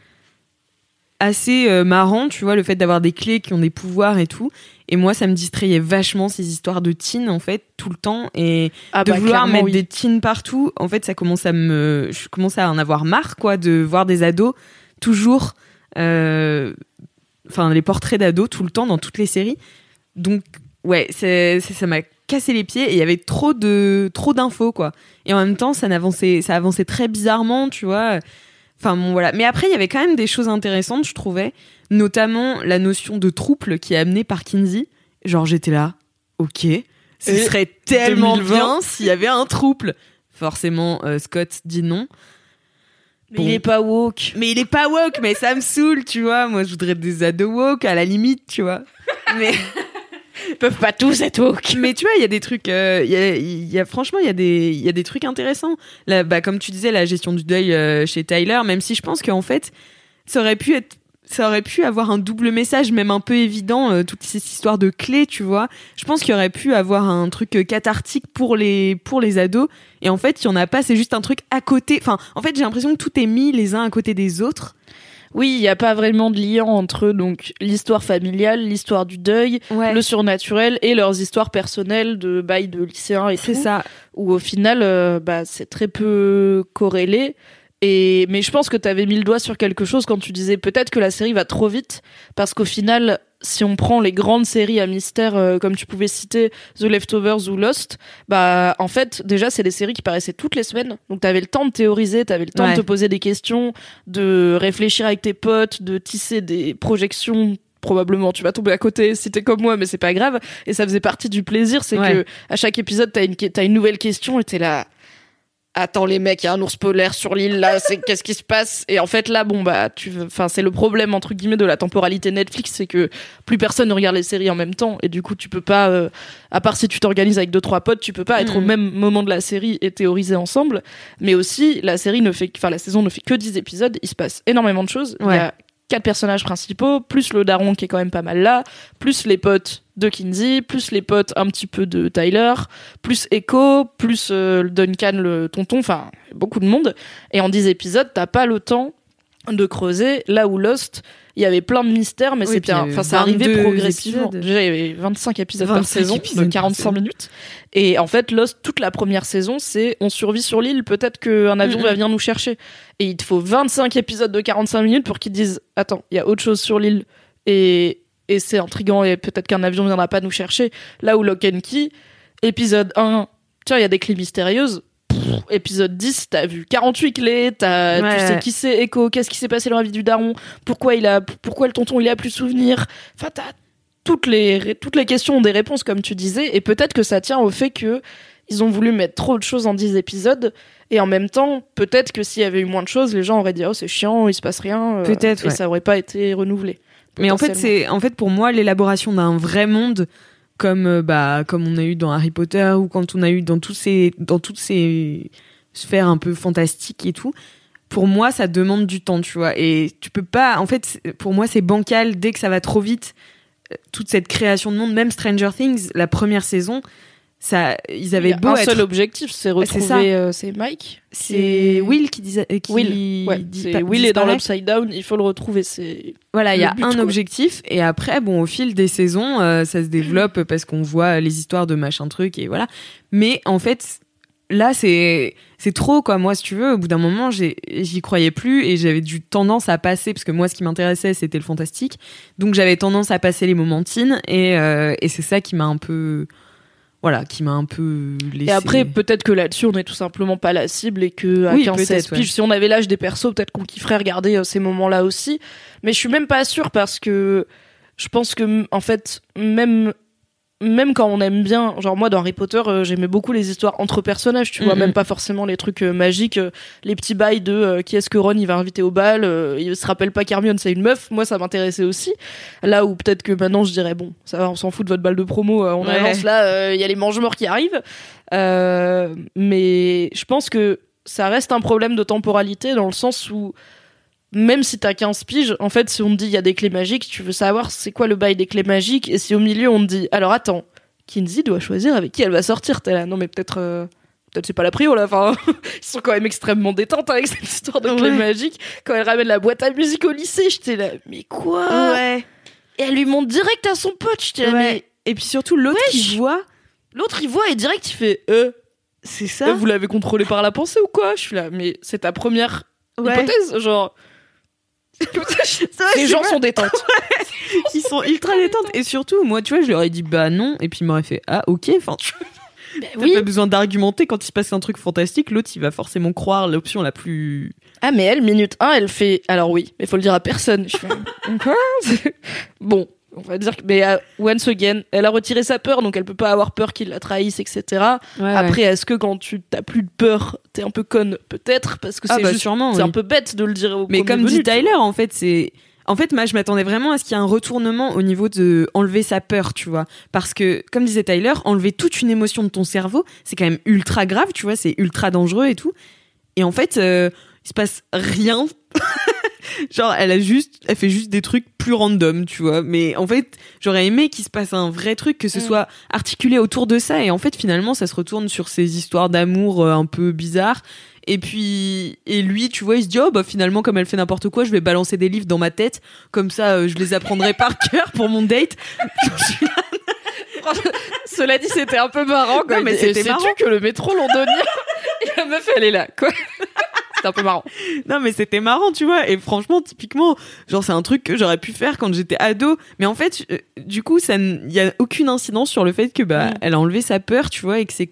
Speaker 2: assez euh, marrant, tu vois, le fait d'avoir des clés qui ont des pouvoirs et tout. Et moi, ça me distrayait vachement ces histoires de teen, en fait, tout le temps. Et
Speaker 1: Ah
Speaker 2: de
Speaker 1: bah,
Speaker 2: vouloir mettre
Speaker 1: oui.
Speaker 2: des teens partout, en fait, ça commence à me, je commence à en avoir marre, quoi, de voir des ados toujours, euh, enfin, les portraits d'ados tout le temps dans toutes les séries. Donc, ouais, c'est- ça m'a cassé les pieds et il y avait trop de, trop d'infos, quoi. Et en même temps, ça n'avançait, ça avançait très bizarrement, tu vois. Enfin bon voilà. Mais après il y avait quand même des choses intéressantes, je trouvais, notamment la notion de trouble qui est amenée par Kinsey. Genre j'étais là, ok, ce
Speaker 1: Et
Speaker 2: serait tellement
Speaker 1: 2020.
Speaker 2: bien s'il y avait un trouble. Forcément, euh, Scott dit non.
Speaker 1: Mais
Speaker 2: Bon.
Speaker 1: il est pas woke.
Speaker 2: Mais il est pas woke, mais ça me saoule, tu vois. Moi, je voudrais des ados woke, à la limite, tu vois. Mais,
Speaker 1: Ils peuvent pas tous être woke.
Speaker 2: mais tu vois, il y a des trucs, euh, il y, a, franchement, il y a des, y a des trucs intéressants. Là, bah, comme tu disais, la gestion du deuil euh, chez Tyler, même si je pense qu'en fait, ça aurait pu être, ça aurait pu avoir un double message, même un peu évident, euh, toute cette histoire de clés, tu vois. Je pense qu'il aurait pu avoir un truc cathartique pour les, pour les ados. Et en fait, il y en a pas, c'est juste un truc à côté. Enfin, en fait, j'ai l'impression que tout est mis les uns à côté des autres.
Speaker 1: Oui, il n'y a pas vraiment de lien entre donc l'histoire familiale, l'histoire du deuil,
Speaker 2: Ouais.
Speaker 1: le surnaturel et leurs histoires personnelles de bail de lycéens et
Speaker 2: C'est
Speaker 1: tout.
Speaker 2: ça.
Speaker 1: Où au final, euh, bah, c'est très peu corrélé. Et mais je pense que tu avais mis le doigt sur quelque chose quand tu disais peut-être que la série va trop vite parce qu'au final, si on prend les grandes séries à mystère euh, comme tu pouvais citer The Leftovers ou Lost, bah en fait déjà c'est des séries qui paraissaient toutes les semaines. Donc tu avais le temps de théoriser, tu avais le temps
Speaker 2: Ouais.
Speaker 1: de te poser des questions, de réfléchir avec tes potes, de tisser des projections probablement tu vas tomber à côté si t'es comme moi mais c'est pas grave et ça faisait partie du plaisir c'est
Speaker 2: Ouais.
Speaker 1: que à chaque épisode t'as une une nouvelle question et t'es là attends les mecs il y a un ours polaire sur l'île là c'est qu'est-ce qui se passe? Et en fait là bon bah tu enfin c'est le problème entre guillemets de la temporalité Netflix c'est que plus personne ne regarde les séries en même temps et du coup tu peux pas euh, à part si tu t'organises avec deux trois potes tu peux pas être au
Speaker 2: Mhm.
Speaker 1: même moment de la série et théoriser ensemble. Mais aussi la série ne fait enfin la saison ne fait que 10 épisodes il se passe énormément de choses. Il y a quatre personnages principaux, plus le daron qui est quand même pas mal là, plus les potes de Kinsey, plus les potes un petit peu de Tyler, plus Echo, plus euh, Duncan le tonton, enfin beaucoup de monde. Et en 10 épisodes, t'as pas le temps de creuser là où Lost, il y avait plein de mystères, mais
Speaker 2: Oui,
Speaker 1: c'était enfin ça arrivait
Speaker 2: 22
Speaker 1: progressivement.
Speaker 2: épisodes.
Speaker 1: Déjà, il y avait 25 épisodes par
Speaker 2: 25
Speaker 1: saison
Speaker 2: épisodes
Speaker 1: de
Speaker 2: par
Speaker 1: 45
Speaker 2: saison.
Speaker 1: minutes. Et en fait, Lost, toute la première saison, c'est on survit sur l'île, peut-être qu'un avion va venir nous chercher. Et il te faut 25 épisodes de 45 minutes pour qu'ils disent Attends, il y a autre chose sur l'île. Et, et c'est intriguant et peut-être qu'un avion viendra pas nous chercher. Là où Lock and Key, épisode 1, tiens, il y a des clés mystérieuses. Pff, épisode 10, t'as vu 48 clés, t'as,
Speaker 2: Ouais,
Speaker 1: tu sais
Speaker 2: ouais.
Speaker 1: qui c'est Echo, qu'est-ce qui s'est passé dans la vie du daron, pourquoi il a, pourquoi le tonton il a plus souvenir. Enfin, t'as toutes les, toutes les questions ont des réponses, comme tu disais, et peut-être que ça tient au fait que ils ont voulu mettre trop de choses en 10 épisodes, et en même temps, peut-être que s'il y avait eu moins de choses, les gens auraient dit, oh, c'est chiant, il se passe rien. euh,
Speaker 2: Peut-être,
Speaker 1: Et
Speaker 2: ouais.
Speaker 1: ça aurait pas été renouvelé.
Speaker 2: Mais en fait, c'est en fait pour moi l'élaboration d'un vrai monde comme euh, bah comme on a eu dans Harry Potter ou quand on a eu dans tous ces dans toutes ces sphères un peu fantastiques et tout. Pour moi, ça demande du temps, tu vois. Et tu peux pas. En fait, pour moi, c'est bancal dès que ça va trop vite. euh, Toute cette création de monde, même Stranger Things, la première saison, ça, ils
Speaker 1: Il y
Speaker 2: avaient
Speaker 1: a
Speaker 2: beau
Speaker 1: un
Speaker 2: être.
Speaker 1: seul objectif, c'est retrouver. euh, C'est Mike
Speaker 2: C'est Will qui disait. Qui
Speaker 1: Will. Ouais,
Speaker 2: dit-
Speaker 1: c'est
Speaker 2: pa-
Speaker 1: Will est dans l'Upside Down, il faut le retrouver. C'est
Speaker 2: Voilà, il y a
Speaker 1: but,
Speaker 2: un
Speaker 1: quoi.
Speaker 2: objectif et après, bon, au fil des saisons, euh, ça se développe parce qu'on voit les histoires de machin truc et voilà. Mais en fait, là, c'est c'est trop quoi. Moi, si tu veux, au bout d'un moment, j'y croyais plus et j'avais du tendance à passer parce que moi, ce qui m'intéressait, c'était le fantastique. Donc, j'avais tendance à passer les momentines et euh, et c'est ça qui m'a un peu voilà, qui m'a un peu laissé.
Speaker 1: Et après, peut-être que là-dessus, on est tout simplement pas la cible et que à
Speaker 2: Oui,
Speaker 1: 15 16
Speaker 2: peut-être, ouais.
Speaker 1: piges, si on avait l'âge des persos, peut-être qu'on kifferait regarder euh, ces moments-là aussi. Mais je suis même pas sûre parce que je pense que, en fait, même même quand on aime bien, genre moi dans Harry Potter, euh, j'aimais beaucoup les histoires entre personnages, tu vois,
Speaker 2: Mhm.
Speaker 1: même pas forcément les trucs euh, magiques, euh, les petits bails de qui est-ce que Ron il va inviter au bal, il se rappelle pas qu'Hermione c'est une meuf, moi ça m'intéressait aussi. Là où peut-être que maintenant je dirais bon, ça va, on s'en fout de votre balle de promo, on
Speaker 2: Ouais.
Speaker 1: avance là, il y a les mange-morts qui arrivent. Mais je pense que ça reste un problème de temporalité dans le sens où même si t'as 15 piges, en fait, si on te dit il y a des clés magiques, tu veux savoir c'est quoi le bail des clés magiques, et si au milieu on te dit alors attends, Kinsey doit choisir avec qui elle va sortir, t'es là, non mais peut-être. euh, Peut-être c'est pas la prio là, enfin, ils sont quand même extrêmement détentes avec cette histoire de clés
Speaker 2: Ouais.
Speaker 1: magiques. Quand elle ramène la boîte à musique au lycée, j'étais là, mais quoi?
Speaker 2: Ouais.
Speaker 1: Et elle lui montre direct à son pote, j'étais là,
Speaker 2: Ouais.
Speaker 1: mais
Speaker 2: Et puis surtout l'autre qui voit,
Speaker 1: l'autre il voit et direct il fait, euh,
Speaker 2: c'est
Speaker 1: euh,
Speaker 2: ça.
Speaker 1: vous l'avez contrôlé par la pensée ou quoi? Je suis là, mais c'est ta première
Speaker 2: Ouais.
Speaker 1: hypothèse, genre. Les gens sont détentes.
Speaker 2: Ils sont ultra détentes. Et surtout, moi, tu vois, je leur ai dit bah non. Et puis ils m'auraient fait ah ok. Enfin, tu-
Speaker 1: Ben
Speaker 2: T'as pas besoin d'argumenter quand il se passe un truc fantastique, l'autre il va forcément croire l'option la plus.
Speaker 1: Ah, mais elle, minute 1, elle fait. Alors oui, mais faut le dire à personne. Je fais. Bon, on va dire que. Mais euh, once again, elle a retiré sa peur, donc elle peut pas avoir peur qu'il la trahisse, etc. Après, est-ce que quand tu t'as plus de peur, t'es un peu conne? Peut-être, parce que
Speaker 2: Ah
Speaker 1: c'est
Speaker 2: bah
Speaker 1: juste-
Speaker 2: sûrement,
Speaker 1: C'est
Speaker 2: oui.
Speaker 1: un peu bête de le dire au
Speaker 2: Mais comme
Speaker 1: venu,
Speaker 2: dit. Tyler, en fait, c'est. En fait, moi, je m'attendais vraiment à ce qu'il y ait un retournement au niveau de enlever sa peur, tu vois. Parce que, comme disait Tyler, enlever toute une émotion de ton cerveau, c'est quand même ultra grave, tu vois, c'est ultra dangereux et tout. Et en fait, euh, il se passe rien. Genre, elle a juste, elle fait juste des trucs plus random, tu vois. Mais en fait, j'aurais aimé qu'il se passe un vrai truc, que ce
Speaker 1: Mm.
Speaker 2: soit articulé autour de ça. Et en fait, finalement, ça se retourne sur ces histoires d'amour euh, un peu bizarres. Et puis, et lui, tu vois, il se dit, oh, bah, finalement, comme elle fait n'importe quoi, je vais balancer des livres dans ma tête. Comme ça, euh, je les apprendrai par cœur pour mon date.
Speaker 1: Cela dit, c'était un peu marrant
Speaker 2: Non,
Speaker 1: il
Speaker 2: mais c'était marrant.
Speaker 1: que le métro londonien et la meuf elle est là quoi. C'était un peu marrant.
Speaker 2: non, mais c'était marrant, tu vois. Et franchement, typiquement, genre, c'est un truc que j'aurais pu faire quand j'étais ado. Mais en fait, euh, du coup, ça, il y a aucune incidence sur le fait que, bah,
Speaker 1: Mm.
Speaker 2: elle a enlevé sa peur, tu vois, et que c'est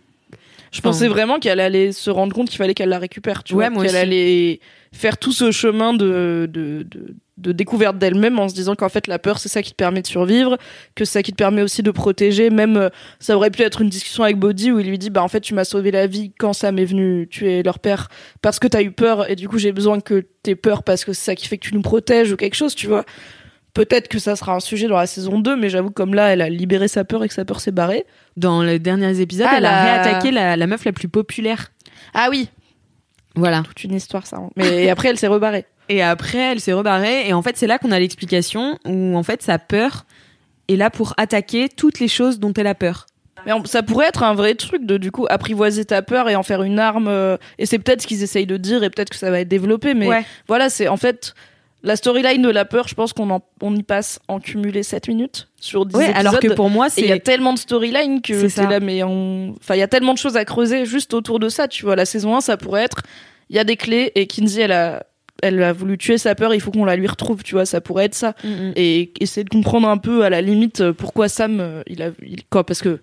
Speaker 1: Je pensais vraiment qu'elle allait se rendre compte qu'il fallait qu'elle la récupère, tu
Speaker 2: Ouais,
Speaker 1: vois, qu'elle allait faire tout ce chemin de, de, de, de découverte d'elle-même en se disant qu'en fait la peur c'est ça qui te permet de survivre, que c'est ça qui te permet aussi de protéger. Même euh, ça aurait pu être une discussion avec Bodhi où il lui dit bah en fait tu m'as sauvé la vie quand ça m'est venu tuer leur père parce que t'as eu peur et du coup j'ai besoin que t'aies peur parce que c'est ça qui fait que tu nous protèges ou quelque chose, tu vois. Peut-être que ça sera un sujet dans la saison 2, mais j'avoue comme là, elle a libéré sa peur et que sa peur s'est barrée.
Speaker 2: dans les derniers épisodes,
Speaker 1: Ah,
Speaker 2: elle a
Speaker 1: la-
Speaker 2: réattaqué la, la meuf la plus populaire.
Speaker 1: Ah oui,
Speaker 2: Voilà.
Speaker 1: toute une histoire ça. hein. Mais après elle s'est rebarrée.
Speaker 2: Et après, elle s'est rebarrée. Et en fait, c'est là qu'on a l'explication où, en fait, sa peur est là pour attaquer toutes les choses dont elle a peur.
Speaker 1: Mais on- ça pourrait être un vrai truc de du coup apprivoiser ta peur et en faire une arme. euh, et c'est peut-être ce qu'ils essayent de dire et peut-être que ça va être développé. Mais
Speaker 2: Ouais.
Speaker 1: voilà, c'est en fait la storyline de la peur. Je pense qu'on en- on y passe en cumulé 7 minutes sur 10
Speaker 2: Ouais,
Speaker 1: épisodes.
Speaker 2: alors que pour moi,
Speaker 1: Et il y a
Speaker 2: c'est.
Speaker 1: tellement de storylines que
Speaker 2: C'est
Speaker 1: c'est là, mais on... enfin, il y a tellement de choses à creuser juste autour de ça. Tu vois, la saison 1, ça pourrait être, il y a des clés et Kinsey, elle a, elle a voulu tuer sa peur, il faut qu'on la lui retrouve, tu vois, ça pourrait être ça.
Speaker 2: Mm, mm.
Speaker 1: Et essayer de comprendre un peu à la limite pourquoi Sam, euh, il a, il- quoi, parce que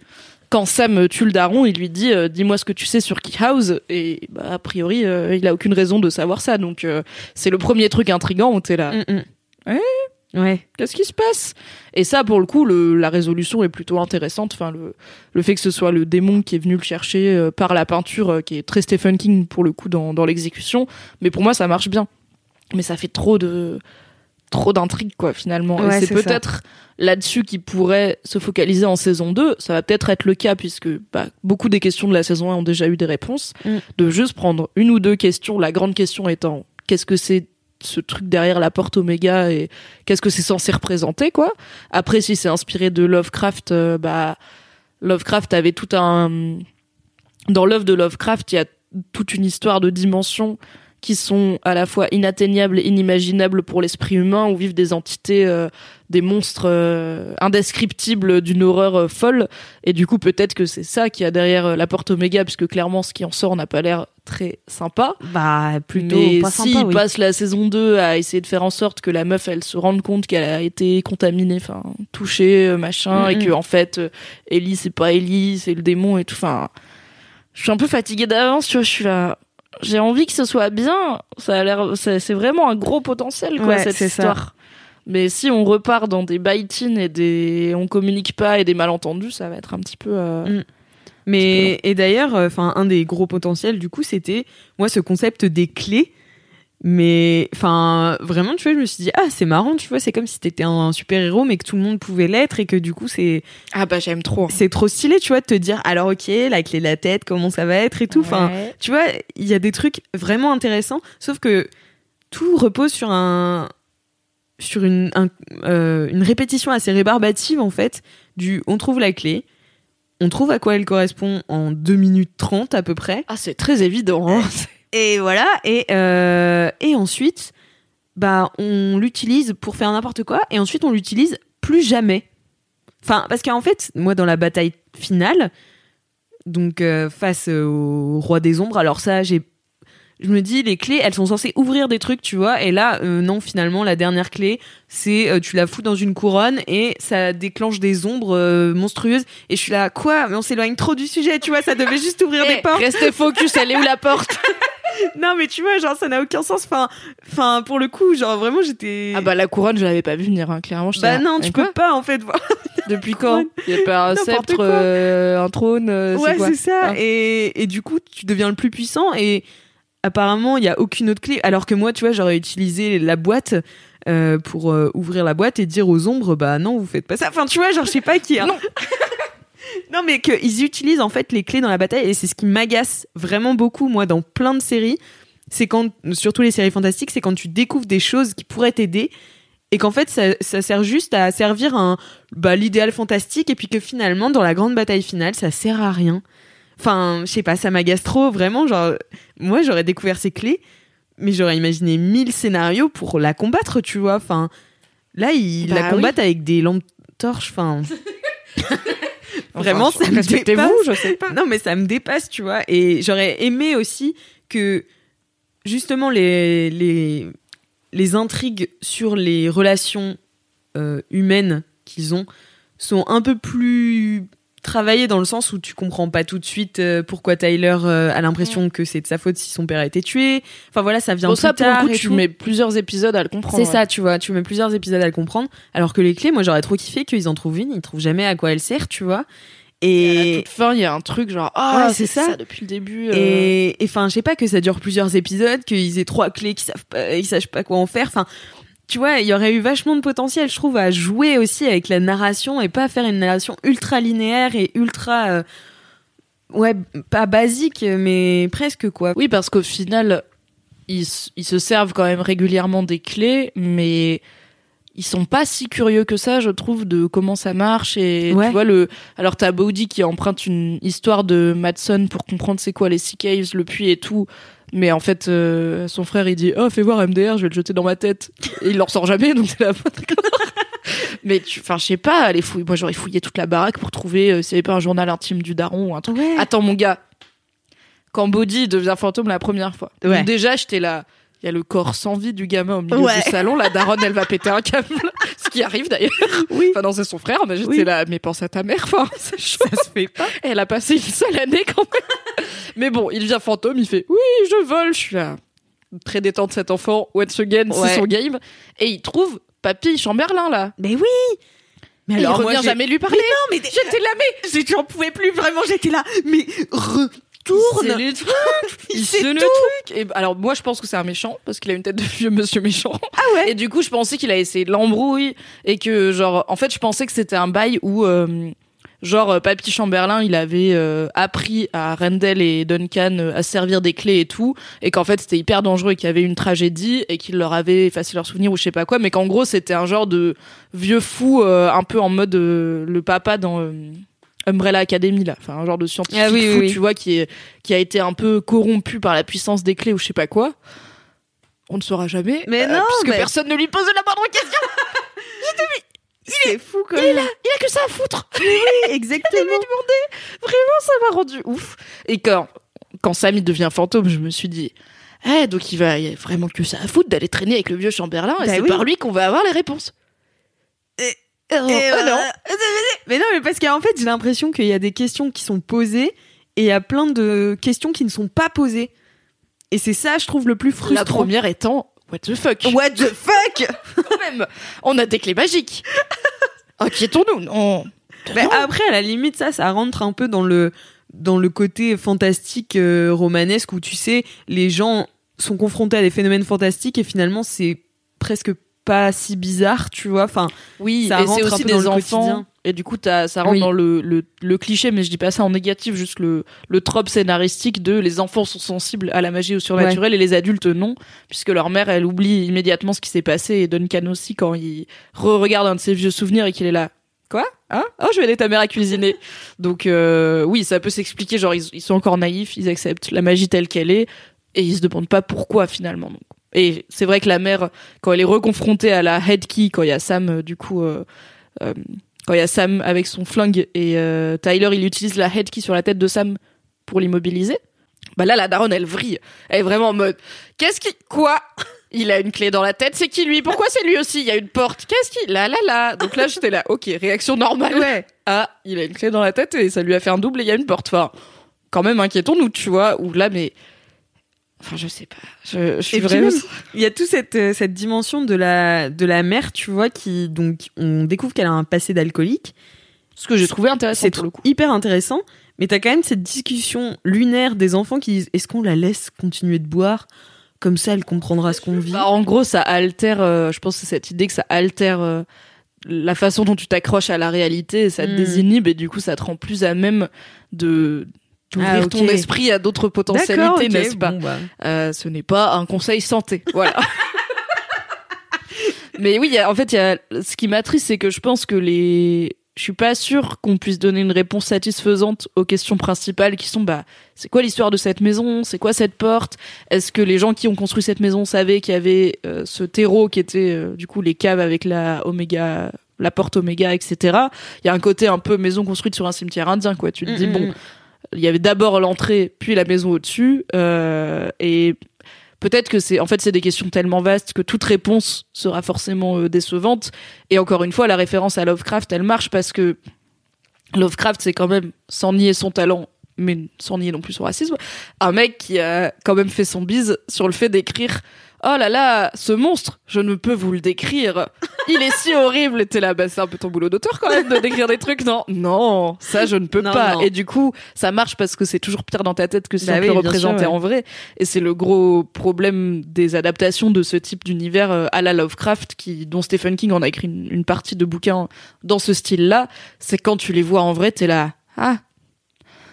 Speaker 1: quand Sam euh, tue le daron, il lui dit, euh, dis-moi ce que tu sais sur Key House, et bah, a priori, euh, il a aucune raison de savoir ça. Donc, euh, c'est le premier truc intrigant où t'es là.
Speaker 2: Mm, mm.
Speaker 1: Ouais.
Speaker 2: Ouais.
Speaker 1: Qu'est-ce qui se passe? Et ça, pour le coup, le, la résolution est plutôt intéressante. Enfin, le, le fait que ce soit le démon qui est venu le chercher par la peinture, qui est très Stephen King pour le coup dans, dans l'exécution. Mais pour moi, ça marche bien. Mais ça fait trop de trop d'intrigues quoi finalement.
Speaker 2: Ouais,
Speaker 1: Et c'est peut-être là-dessus qu'il pourrait se focaliser en saison 2. Ça va peut-être être le cas puisque bah, beaucoup des questions de la saison 1 ont déjà eu des réponses.
Speaker 2: Mm.
Speaker 1: De juste prendre une ou deux questions. La grande question étant qu'est-ce que c'est ce truc derrière la porte Oméga et qu'est-ce que c'est censé représenter quoi. Après si c'est inspiré de Lovecraft euh, bah Lovecraft avait tout un dans l'œuvre de Lovecraft, il y a toute une histoire de dimensions qui sont à la fois inatteignables et inimaginables pour l'esprit humain où vivent des entités euh, des monstres euh, indescriptibles d'une horreur euh, folle et du coup peut-être que c'est ça qui a derrière euh, la porte Oméga puisque clairement ce qui en sort n'a pas l'air très sympa
Speaker 2: Bah, plutôt
Speaker 1: mais
Speaker 2: pas sympa, oui.
Speaker 1: passe la saison 2 à essayer de faire en sorte que la meuf elle se rende compte qu'elle a été contaminée, enfin touchée, euh, machin, et que en fait Ellie c'est pas Ellie, c'est le démon et tout. Enfin, je suis un peu fatiguée d'avance, tu vois. Je suis là. J'ai envie que ce soit bien. Ça a l'air, c'est vraiment un gros potentiel quoi
Speaker 2: Ouais,
Speaker 1: cette
Speaker 2: ça.
Speaker 1: histoire. Mais si on repart dans des baitines et des, on communique pas et des malentendus, ça va être un petit peu. euh,
Speaker 2: Mm. Mais et d'ailleurs, enfin, un des gros potentiels du coup, c'était moi ce concept des clés. Mais enfin, vraiment, tu vois, je me suis dit ah c'est marrant, tu vois, c'est comme si t'étais un super héros, mais que tout le monde pouvait l'être et que du coup c'est
Speaker 1: Ah bah j'aime trop.
Speaker 2: c'est trop stylé, tu vois, de te dire alors ok, la clé de la tête, comment ça va être et tout. Enfin,
Speaker 1: Ouais.
Speaker 2: tu vois, il y a des trucs vraiment intéressants, sauf que tout repose sur un sur une un- euh, une répétition assez rébarbative en fait du on trouve la clé, on trouve à quoi elle correspond en 2 minutes 30 à peu près.
Speaker 1: Ah c'est très évident. hein.
Speaker 2: Et voilà, et, euh, et ensuite, bah, on l'utilise pour faire n'importe quoi, et ensuite on l'utilise plus jamais. Enfin, parce qu'en fait, moi, dans la bataille finale, donc euh, face au roi des ombres, alors ça, j'ai je me dis les clés elles sont censées ouvrir des trucs tu vois et là euh, non finalement la dernière clé c'est euh, tu la fous dans une couronne et ça déclenche des ombres euh, monstrueuses. Et je suis là quoi? Mais on s'éloigne trop du sujet tu vois ça devait juste ouvrir des portes.
Speaker 1: Restez focus, elle est où la porte?
Speaker 2: non mais tu vois genre ça n'a aucun sens enfin enfin pour le coup genre vraiment j'étais
Speaker 1: Ah bah la couronne, je l'avais pas vu venir, hein, clairement.
Speaker 2: bah non
Speaker 1: mais
Speaker 2: tu peux pas en fait voir
Speaker 1: Depuis quand Il y a pas un sceptre, euh, un trône euh,
Speaker 2: ouais c'est ça
Speaker 1: Ah.
Speaker 2: et, et du coup tu deviens le plus puissant et apparemment il y a aucune autre clé alors que moi tu vois j'aurais utilisé la boîte euh, pour euh, ouvrir la boîte et dire aux ombres bah non vous faites pas ça enfin tu vois genre je sais pas qui a...
Speaker 1: Non.
Speaker 2: non mais qu'ils utilisent en fait les clés dans la bataille et c'est ce qui m'agace vraiment beaucoup moi dans plein de séries. C'est quand surtout les séries fantastiques c'est quand tu découvres des choses qui pourraient t'aider et qu'en fait ça, ça sert juste à servir un bah, l'idéal fantastique et puis que finalement dans la grande bataille finale ça sert à rien. Enfin je sais pas ça m'agace trop vraiment genre moi j'aurais découvert ces clés mais j'aurais imaginé mille scénarios pour la combattre tu vois enfin. Là ils
Speaker 1: Bah
Speaker 2: la
Speaker 1: oui.
Speaker 2: combattent avec des lampes torches enfin vraiment
Speaker 1: Enfin,
Speaker 2: ça me dépasse
Speaker 1: je sais pas.
Speaker 2: non mais ça me dépasse tu vois et j'aurais aimé aussi que justement les les les intrigues sur les relations euh, humaines qu'ils ont sont un peu plus travaillées dans le sens où tu comprends pas tout de suite euh, pourquoi Tyler euh, a l'impression que c'est de sa faute si son père a été tué. Enfin voilà, ça vient
Speaker 1: Bon,
Speaker 2: plus
Speaker 1: ça, pour
Speaker 2: tard
Speaker 1: le coup, tu
Speaker 2: tout.
Speaker 1: mets plusieurs épisodes à le comprendre.
Speaker 2: C'est ça, tu vois, tu mets plusieurs épisodes à le comprendre. Alors que les clés, moi j'aurais trop kiffé qu'ils en trouvent une, ils trouvent jamais à quoi elle sert, tu vois.
Speaker 1: Et à la
Speaker 2: Et
Speaker 1: toute fin, il y a un truc genre, ah,
Speaker 2: Ouais,
Speaker 1: c'est ça.
Speaker 2: ça.
Speaker 1: depuis le début. euh.
Speaker 2: Et enfin, je sais pas que ça dure plusieurs épisodes, qu'ils aient trois clés, qu'ils savent pas, ils savent pas quoi en faire. Enfin, tu vois, il y aurait eu vachement de potentiel, je trouve, à jouer aussi avec la narration et pas faire une narration ultra linéaire et ultra, euh, ouais, pas basique, mais presque quoi.
Speaker 1: Oui, parce qu'au final, ils, ils se servent quand même régulièrement des clés, mais ils sont pas si curieux que ça, je trouve, de comment ça marche. Et
Speaker 2: Ouais.
Speaker 1: tu vois, le... alors t'as Bodhi qui emprunte une histoire de Madson pour comprendre c'est quoi les Sea Caves, le puits et tout. Mais en fait, euh, son frère, il dit Oh, fais voir MDR, je vais le jeter dans ma tête. Et il l'en sort jamais, donc c'est la Mais tu, enfin, je sais pas, les fouilles. Moi, j'aurais fouillé toute la baraque pour trouver euh, s'il y avait pas un journal intime du daron ou un truc.
Speaker 2: Ouais.
Speaker 1: Attends, mon gars. Quand Bodhi devient fantôme la première fois. Donc déjà, j'étais là. Il y a le corps sans vie du gamin au milieu
Speaker 2: Ouais.
Speaker 1: du salon. La daronne, elle va péter un câble. Ce qui arrive d'ailleurs.
Speaker 2: Oui.
Speaker 1: Enfin, non, c'est son frère, mais j'étais
Speaker 2: Oui.
Speaker 1: là. Mais pense à ta mère. Enfin, c'est chaud.
Speaker 2: Ça se fait pas.
Speaker 1: Elle a passé une seule année quand même. Mais bon, il devient fantôme. Il fait Oui, je vole. Je suis là. Très détente cet enfant. Once again,
Speaker 2: Ouais.
Speaker 1: c'est son game. Et il trouve Papy Chamberlain là.
Speaker 2: Mais oui! Mais
Speaker 1: Et il revient jamais lui parler.
Speaker 2: Mais non, mais j'étais là, mais j'en pouvais plus vraiment, j'étais là, mais retourne!
Speaker 1: Truc.
Speaker 2: Il
Speaker 1: C'est
Speaker 2: sait
Speaker 1: le truc. Et alors moi je pense que c'est un méchant parce qu'il a une tête de vieux monsieur méchant.
Speaker 2: Ah ouais?
Speaker 1: Et du coup je pensais qu'il a essayé de l'embrouille et que genre en fait je pensais que c'était un bail où euh, genre euh, Papy Chamberlain il avait euh, appris à Rendell et Duncan euh, à servir des clés et tout et qu'en fait c'était hyper dangereux et qu'il y avait une tragédie et qu'il leur avait effacé leurs souvenirs ou je sais pas quoi mais qu'en gros c'était un genre de vieux fou euh, un peu en mode euh, le papa dans euh, Umbrella Academy là enfin un genre de scientifique
Speaker 2: Ah oui, oui,
Speaker 1: fou
Speaker 2: oui.
Speaker 1: tu vois qui est qui a été un peu corrompu par la puissance des clés ou je sais pas quoi on ne saura jamais
Speaker 2: Mais non,
Speaker 1: puisque
Speaker 2: mais-
Speaker 1: personne ne lui pose la moindre question
Speaker 2: C'est fou quand
Speaker 1: il est là il a que ça à foutre
Speaker 2: Exactement.
Speaker 1: Vraiment, ça m'a rendu ouf. Et quand, quand Sam devient fantôme, je me suis dit, eh, donc il va il a vraiment que ça à foutre d'aller traîner avec le vieux Chamberlain et
Speaker 2: Bah
Speaker 1: c'est
Speaker 2: oui.
Speaker 1: par lui qu'on va avoir les réponses.
Speaker 2: Euh,
Speaker 1: non.
Speaker 2: Mais non, mais parce qu'en fait, j'ai l'impression qu'il y a des questions qui sont posées et il y a plein de questions qui ne sont pas posées. Et c'est ça, je trouve, le plus frustrant.
Speaker 1: La première étant, what the fuck?
Speaker 2: What the fuck?
Speaker 1: Quand même, on a des clés magiques. Inquiétons-nous, non.
Speaker 2: Mais après, à la limite, ça, ça rentre un peu dans le dans le côté fantastique euh, romanesque où tu sais, les gens sont confrontés à des phénomènes fantastiques et finalement, c'est presque pas si bizarre, tu vois. Enfin,
Speaker 1: Oui,
Speaker 2: Ça rentre un
Speaker 1: aussi
Speaker 2: dans
Speaker 1: des
Speaker 2: le
Speaker 1: enfants.
Speaker 2: quotidien.
Speaker 1: Et du coup, ça rentre
Speaker 2: Oui.
Speaker 1: dans le, le, le cliché, mais je dis pas ça en négatif, juste le, le trope scénaristique de les enfants sont sensibles à la magie au surnaturel et les adultes non, puisque leur mère, elle oublie immédiatement ce qui s'est passé et Duncan aussi quand il re-regarde un de ses vieux souvenirs et qu'il est là. Quoi? Hein? Oh, je vais aider ta mère à cuisiner. Donc euh, oui, ça peut s'expliquer. Genre ils, ils sont encore naïfs, ils acceptent la magie telle qu'elle est et ils se demandent pas pourquoi finalement. Donc. Et c'est vrai que la mère, quand elle est reconfrontée à la head key, quand il y a Sam, euh, du coup, euh, euh, quand il y a Sam avec son flingue et euh, Tyler, il utilise la head key sur la tête de Sam pour l'immobiliser. Bah là, la daronne, elle vrille. Elle est vraiment en mode, qu'est-ce qui, quoi? Il a une clé dans la tête, c'est qui lui? Pourquoi c'est lui aussi? Il y a une porte. Qu'est-ce qui Là, là, là. Donc là, j'étais là. Ok, réaction normale.
Speaker 2: Ouais.
Speaker 1: Ah, il a une clé dans la tête et ça lui a fait un double et il y a une porte. Enfin, quand même, inquiétons-nous, tu vois. Ou là, mais. Enfin, je sais pas. Je, je suis vraiment.
Speaker 2: il y a toute cette, euh, cette dimension de la, de la mère, tu vois, qui, donc, on découvre qu'elle a un passé d'alcoolique.
Speaker 1: Ce que j'ai trouvé intéressant
Speaker 2: C'est
Speaker 1: pour le coup.
Speaker 2: hyper intéressant, mais t'as quand même cette discussion lunaire des enfants qui disent est-ce qu'on la laisse continuer de boire? Comme ça, elle comprendra ce qu'on vit.
Speaker 1: Bah, en gros, ça altère. euh, je pense que c'est cette idée que ça altère euh, la façon dont tu t'accroches à la réalité, ça te
Speaker 2: Mm.
Speaker 1: désinhibe et du coup, ça te rend plus à même de d'ouvrir
Speaker 2: Ah,
Speaker 1: ton esprit à d'autres potentialités,
Speaker 2: ok,
Speaker 1: n'est-ce pas
Speaker 2: bon, bah.
Speaker 1: Euh, Ce n'est pas un conseil santé, voilà. Mais oui, a- en fait, il y a, ce qui m'attriste, c'est que je pense que les, je suis pas sûre qu'on puisse donner une réponse satisfaisante aux questions principales qui sont, bah, c'est quoi l'histoire de cette maison? C'est quoi cette porte? Est-ce que les gens qui ont construit cette maison savaient qu'il y avait euh, ce terreau qui était, euh, du coup, les caves avec la oméga, la porte oméga, etc. Il y a un côté un peu maison construite sur un cimetière indien, quoi. Tu te dis,
Speaker 2: Mm, mm,
Speaker 1: bon,
Speaker 2: mm.
Speaker 1: Il y avait d'abord l'entrée, puis la maison au-dessus, euh, et peut-être que c'est, en fait, c'est des questions tellement vastes que toute réponse sera forcément euh, décevante. Et encore une fois, la référence à Lovecraft, elle marche parce que Lovecraft, c'est quand même, sans nier son talent, mais sans nier non plus son racisme, un mec qui a quand même fait son bise sur le fait d'écrire Oh là là, ce monstre, je ne peux vous le décrire. Il est si horrible. Et T'es là, bah, c'est un peu ton boulot d'auteur quand même de décrire des trucs, non Non, ça je ne peux
Speaker 2: Non,
Speaker 1: pas.
Speaker 2: non.
Speaker 1: Et du coup, ça marche parce que c'est toujours pire dans ta tête que si
Speaker 2: Bah
Speaker 1: on
Speaker 2: oui,
Speaker 1: peut
Speaker 2: bien
Speaker 1: représenter
Speaker 2: sûr, ouais.
Speaker 1: en vrai. Et c'est le gros problème des adaptations de ce type d'univers euh, à la Lovecraft, qui, dont Stephen King en a écrit une, une partie de bouquins dans ce style-là. C'est quand tu les vois en vrai, t'es là, ah,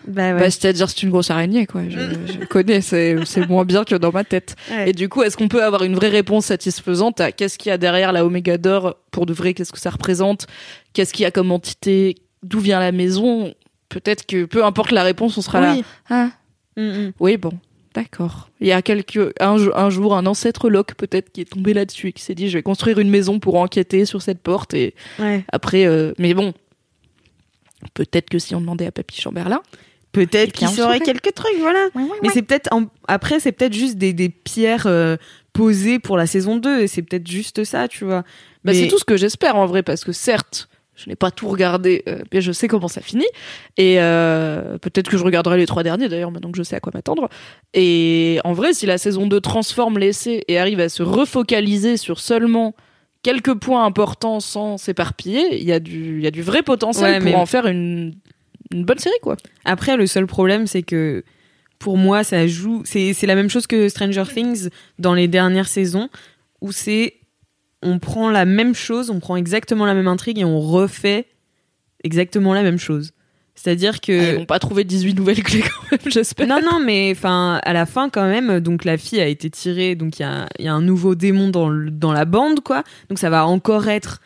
Speaker 2: Bah ouais.
Speaker 1: bah, c'est-à-dire c'est une grosse araignée, quoi. Je, je connais, c'est moins bien que dans ma tête.
Speaker 2: Ouais.
Speaker 1: Et du coup, est-ce qu'on peut avoir une vraie réponse satisfaisante à qu'est-ce qu'il y a derrière la Oméga d'or pour de vrai? Qu'est-ce que ça représente? Qu'est-ce qu'il y a comme entité? D'où vient la maison? Peut-être que peu importe la réponse, on sera là.
Speaker 2: Oui.
Speaker 1: Ah,
Speaker 2: Mm, mm.
Speaker 1: oui, bon, d'accord. Il y a quelques un, jo- un jour un ancêtre Locke peut-être qui est tombé là-dessus et qui s'est dit je vais construire une maison pour enquêter sur cette porte et
Speaker 2: Ouais.
Speaker 1: après, euh, mais bon. Peut-être que si on demandait à Papy Chamberlain,
Speaker 2: Peut-être qu'il saurait quelques trucs, voilà. Mais c'est peut-être en- après c'est peut-être juste des, des pierres euh, posées pour la saison 2 et c'est peut-être juste ça, tu vois.
Speaker 1: Bah,
Speaker 2: Mais-
Speaker 1: C'est tout ce que j'espère en vrai, parce que certes, je n'ai pas tout regardé, euh, mais je sais comment ça finit. Et euh, peut-être que je regarderai les trois derniers d'ailleurs, maintenant que je sais à quoi m'attendre. Et en vrai, si la saison 2 transforme l'essai et arrive à se refocaliser sur seulement quelques points importants sans s'éparpiller, il y, a du- il y a du vrai potentiel
Speaker 2: Ouais,
Speaker 1: pour
Speaker 2: mais-
Speaker 1: en faire une, une bonne série, quoi.
Speaker 2: Après, le seul problème, c'est que pour moi, ça joue. C'est la même chose que Stranger Things dans les dernières saisons, où c'est. On prend la même chose, on prend exactement la même intrigue et on refait exactement la même chose. C'est-à-dire
Speaker 1: Ah, Ils
Speaker 2: que.
Speaker 1: vont pas trouver 18 nouvelles clés quand même, j'espère.
Speaker 2: non, non, mais enfin, à la fin, quand même, donc la fille a été tirée, donc il y a, y a un nouveau démon dans, le- dans la bande, quoi. Donc ça va encore être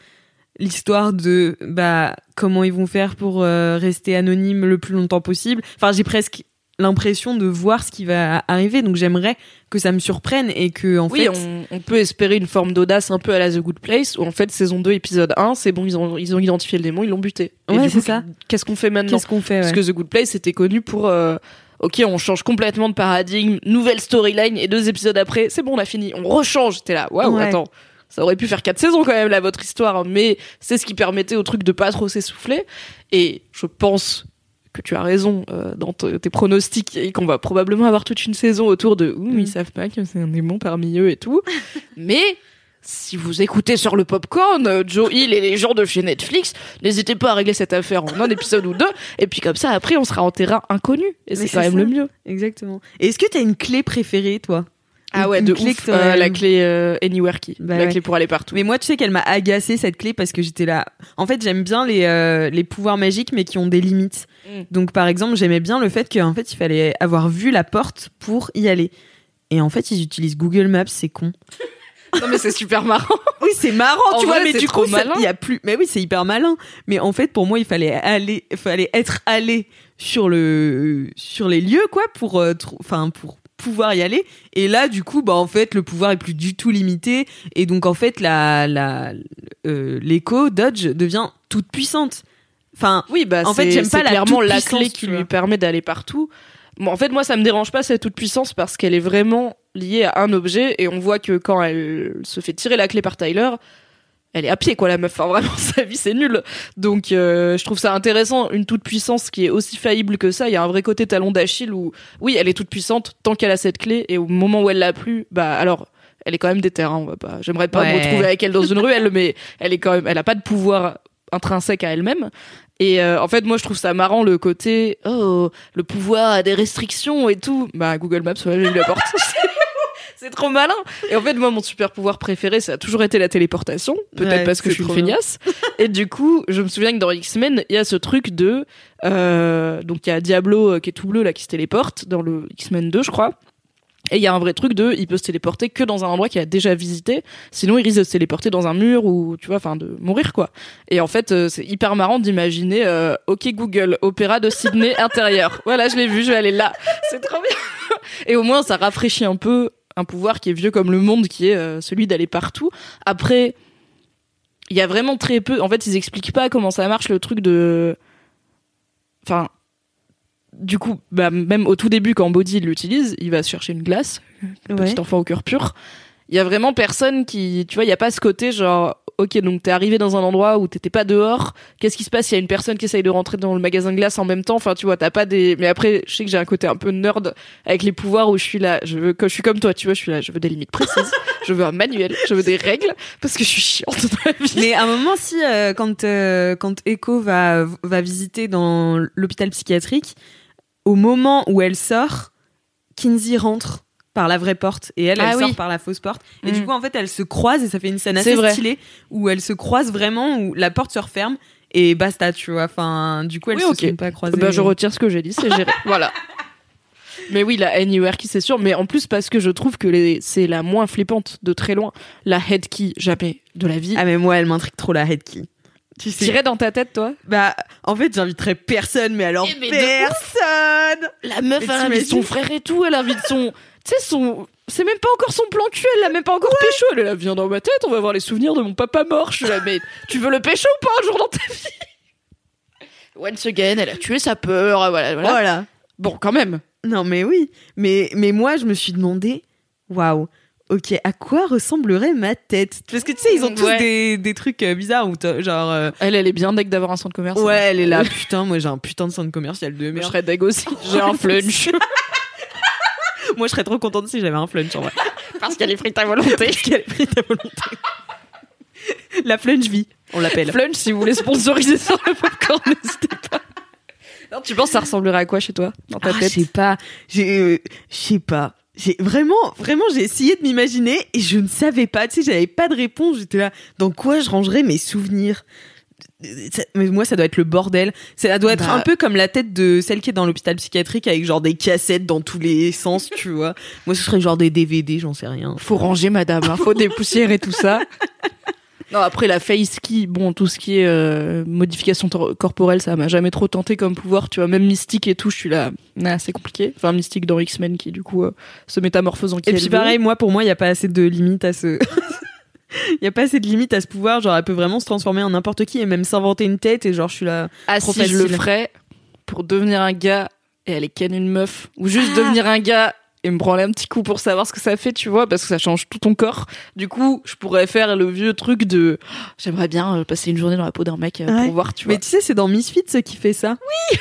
Speaker 2: l'histoire de bah comment ils vont faire pour euh, rester anonymes le plus longtemps possible. Enfin, j'ai presque l'impression de voir ce qui va arriver, donc j'aimerais que ça me surprenne et que en
Speaker 1: oui,
Speaker 2: fait,
Speaker 1: on, on peut espérer une forme d'audace un peu à la The Good Place, où en fait, saison 2, épisode 1, c'est bon, ils ont, ils ont identifié le démon, ils l'ont buté. Et
Speaker 2: Ouais, c'est ça.
Speaker 1: Qu'est-ce qu'on fait maintenant
Speaker 2: qu'est-ce qu'on fait
Speaker 1: Parce que The Good Place était connu pour... euh, ok, on change complètement de paradigme, nouvelle storyline, et deux épisodes après, c'est bon, on a fini. On rechange. T'es là, waouh,
Speaker 2: Ouais.
Speaker 1: attends. Ça aurait pu faire quatre saisons quand même, là, votre histoire. Mais c'est ce qui permettait au truc de pas trop s'essouffler. Et je pense que tu as raison euh, dans tes pronostics et qu'on va probablement avoir toute une saison autour de ouh,
Speaker 2: Mm.
Speaker 1: ils savent pas que c'est un démon parmi eux et tout. Mais si vous écoutez sur le popcorn, euh, Joe Hill et les gens de chez Netflix, n'hésitez pas à régler cette affaire en un épisode ou deux. Et puis comme ça, après, on sera en terrain inconnu. Et c'est quand même
Speaker 2: ça.
Speaker 1: le mieux.
Speaker 2: Exactement. Et est-ce que t'as une clé préférée, toi?
Speaker 1: Ah ouais, de
Speaker 2: clé
Speaker 1: ouf.
Speaker 2: que
Speaker 1: Euh, la clé euh, Anywhere Key.
Speaker 2: Bah
Speaker 1: la
Speaker 2: ouais.
Speaker 1: clé pour aller partout.
Speaker 2: Mais moi, tu sais qu'elle m'a agacé cette clé parce que j'étais là. En fait, j'aime bien les, euh, les pouvoirs magiques, mais qui ont des limites.
Speaker 1: Mm.
Speaker 2: Donc, par exemple, j'aimais bien le fait qu'en fait, il fallait avoir vu la porte pour y aller. Et en fait, ils utilisent Google Maps, c'est con.
Speaker 1: non mais c'est super marrant.
Speaker 2: Oui, c'est marrant,
Speaker 1: En
Speaker 2: tu vois, mais du coup, il y a plus. Mais oui, c'est hyper malin. Mais en fait, pour moi, il fallait aller, fallait être allé sur le, sur les lieux, quoi, pour, enfin, pour pouvoir y aller. Et là, du coup, bah, en fait, le pouvoir est plus du tout limité. Et donc, en fait, la, la, euh, l'écho Dodge devient toute puissante. Enfin,
Speaker 1: Oui, bah
Speaker 2: En fait,
Speaker 1: c'est-
Speaker 2: j'aime pas la
Speaker 1: clairement la
Speaker 2: toute-puissance,
Speaker 1: clé qui lui permet d'aller partout. Bon, en fait, moi, ça me dérange pas cette toute puissance parce qu'elle est vraiment liée à un objet et on voit que quand elle se fait tirer la clé par Tyler, elle est à pied quoi la meuf. Enfin vraiment sa vie c'est nul. Donc euh, je trouve ça intéressant une toute puissance qui est aussi faillible que ça. Il y a un vrai côté talon d'Achille où oui elle est toute puissante tant qu'elle a cette clé et au moment où elle l'a plus bah alors elle est quand même déterre. Hein, on va pas. J'aimerais pas me retrouver avec elle dans une ruelle mais elle est quand même elle a pas de pouvoir intrinsèque à elle-même. Et euh, en fait, moi, je trouve ça marrant le côté oh le pouvoir a des restrictions et tout. Bah Google Maps, ouais, j'ai eu la porte. C'est trop malin. Et en fait, moi, mon super pouvoir préféré, ça a toujours été la téléportation. Peut-être
Speaker 2: Ouais,
Speaker 1: parce que je suis une feignasse. Et du coup, je me souviens que dans X-Men, il y a ce truc de, euh, donc il y a Diablo euh, qui est tout bleu là qui se téléporte dans le X-Men 2, je crois. Et il y a un vrai truc de, il peut se téléporter que dans un endroit qu'il a déjà visité. Sinon, il risque de se téléporter dans un mur ou, tu vois, enfin, de mourir, quoi. Et en fait, euh, c'est hyper marrant d'imaginer, euh, OK Google, opéra de Sydney intérieur. Voilà, je l'ai vu, je vais aller là. C'est trop bien. Et au moins, ça rafraîchit un peu un pouvoir qui est vieux comme le monde, qui est euh, celui d'aller partout. Après, il y a vraiment très peu. En fait, ils expliquent pas comment ça marche le truc de. Enfin, du coup, bah, même au tout début, quand Body l'utilise, il va se chercher une glace,
Speaker 2: Ouais.
Speaker 1: petit enfant au cœur pur. Il y a vraiment personne qui, tu vois, il y a pas ce côté genre, ok, donc t'es arrivé dans un endroit où t'étais pas dehors. Qu'est-ce qui se passe? Il y a une personne qui essaye de rentrer dans le magasin de glace en même temps. Enfin, tu vois, t'as pas des. Mais après, je sais que j'ai un côté un peu nerd avec les pouvoirs où je suis là. Je veux, que je suis comme toi, tu vois, je suis là. Je veux des limites précises. je veux un manuel. Je veux des règles parce que je suis chiante dans la vie.
Speaker 2: Mais à un moment, si euh, quand euh, quand Echo va va visiter dans l'hôpital psychiatrique, au moment où elle sort, Kinsey rentre par la vraie porte et elle, elle
Speaker 1: Ah
Speaker 2: sort
Speaker 1: oui.
Speaker 2: par la fausse porte. Et
Speaker 1: Mm.
Speaker 2: du coup, en fait, elles se croisent et ça fait une scène assez
Speaker 1: vrai.
Speaker 2: stylée où elles se croisent vraiment, où la porte se referme et basta, tu vois. Enfin, du coup, elles
Speaker 1: Oui,
Speaker 2: se sont pas croisées.
Speaker 1: Bah, je retire ce que j'ai dit, c'est géré. voilà. Mais oui, la Anywhere key, c'est sûr. Mais en plus, parce que je trouve que les- c'est la moins flippante de très loin. La head key, jamais de la vie.
Speaker 2: Ah mais moi, elle m'intrigue trop la head key. Tu sais.
Speaker 1: Tirais dans ta tête, toi?
Speaker 2: Bah, en fait, j'inviterais personne, mais alors
Speaker 1: Eh, mais
Speaker 2: personne.
Speaker 1: La meuf, elle invite son frère et tout. Elle invite son. Tu sais, son. C'est même pas encore son plan cul, elle l'a même pas encore pécho. Elle est là, viens dans ma tête, on va voir les souvenirs de mon papa mort. Je suis là, mais tu veux le pécho ou pas un jour dans ta vie? Once again, elle a tué sa peur, voilà, voilà.
Speaker 2: Voilà.
Speaker 1: Bon, quand même.
Speaker 2: Non, mais oui. Mais, mais moi, je me suis demandé, waouh, ok, à quoi ressemblerait ma tête? Parce que tu sais, ils ont tous
Speaker 1: Ouais.
Speaker 2: des, des trucs euh, bizarres où genre. euh,
Speaker 1: Elle, elle est bien deg d'avoir un centre commercial.
Speaker 2: ouais, elle est là, putain, moi j'ai un putain de centre commercial de
Speaker 1: Mais je
Speaker 2: merde.
Speaker 1: serais deg aussi. J'ai un flunch.
Speaker 2: Moi, je serais trop contente si j'avais un flunch en vrai.
Speaker 1: Parce qu'elle est frite à volonté.
Speaker 2: Quelle frite à volonté. La flunch vie, on l'appelle.
Speaker 1: Flunch, si vous voulez sponsoriser sur le popcorn, n'hésitez pas. Non, tu penses que ça ressemblerait à quoi chez toi Dans ta
Speaker 2: Ah,
Speaker 1: tête
Speaker 2: je sais pas. Euh, je sais pas. J'ai vraiment, vraiment, j'ai essayé de m'imaginer et je ne savais pas. Tu sais, j'avais pas de réponse. J'étais là. Dans quoi je rangerais mes souvenirs? Mais moi, ça doit être le bordel. Ça doit être
Speaker 1: Bah.
Speaker 2: un peu comme la tête de celle qui est dans l'hôpital psychiatrique avec genre des cassettes dans tous les sens, tu vois. Moi, ce serait genre des DVD, j'en sais rien.
Speaker 1: Faut ranger, madame. hein. Faut dépoussiérer tout ça. Non, après la face key, bon, tout ce qui est euh, modification corporelle, ça m'a jamais trop tenté comme pouvoir. Tu vois, même mystique et tout, je suis là, nah, c'est compliqué. Enfin, mystique dans X-Men qui, du coup, euh, se métamorphose en
Speaker 2: Et puis pareil, moi, pour moi, il y a pas assez de limites à ce. Il y a pas assez de limites à ce pouvoir. Genre, elle peut vraiment se transformer en n'importe qui et même s'inventer une tête. Et genre, je suis là.
Speaker 1: Ah,
Speaker 2: trop
Speaker 1: si je le ferais pour devenir un gars et aller ken une meuf, ou juste devenir un gars et me branler un petit coup pour savoir ce que ça fait, tu vois, parce que ça change tout ton corps. Du coup, je pourrais faire le vieux truc de oh, j'aimerais bien euh, passer une journée dans la peau d'un mec euh,
Speaker 2: Ouais.
Speaker 1: pour voir, tu vois.
Speaker 2: Mais tu sais, c'est dans Misfits qui fait ça. Oui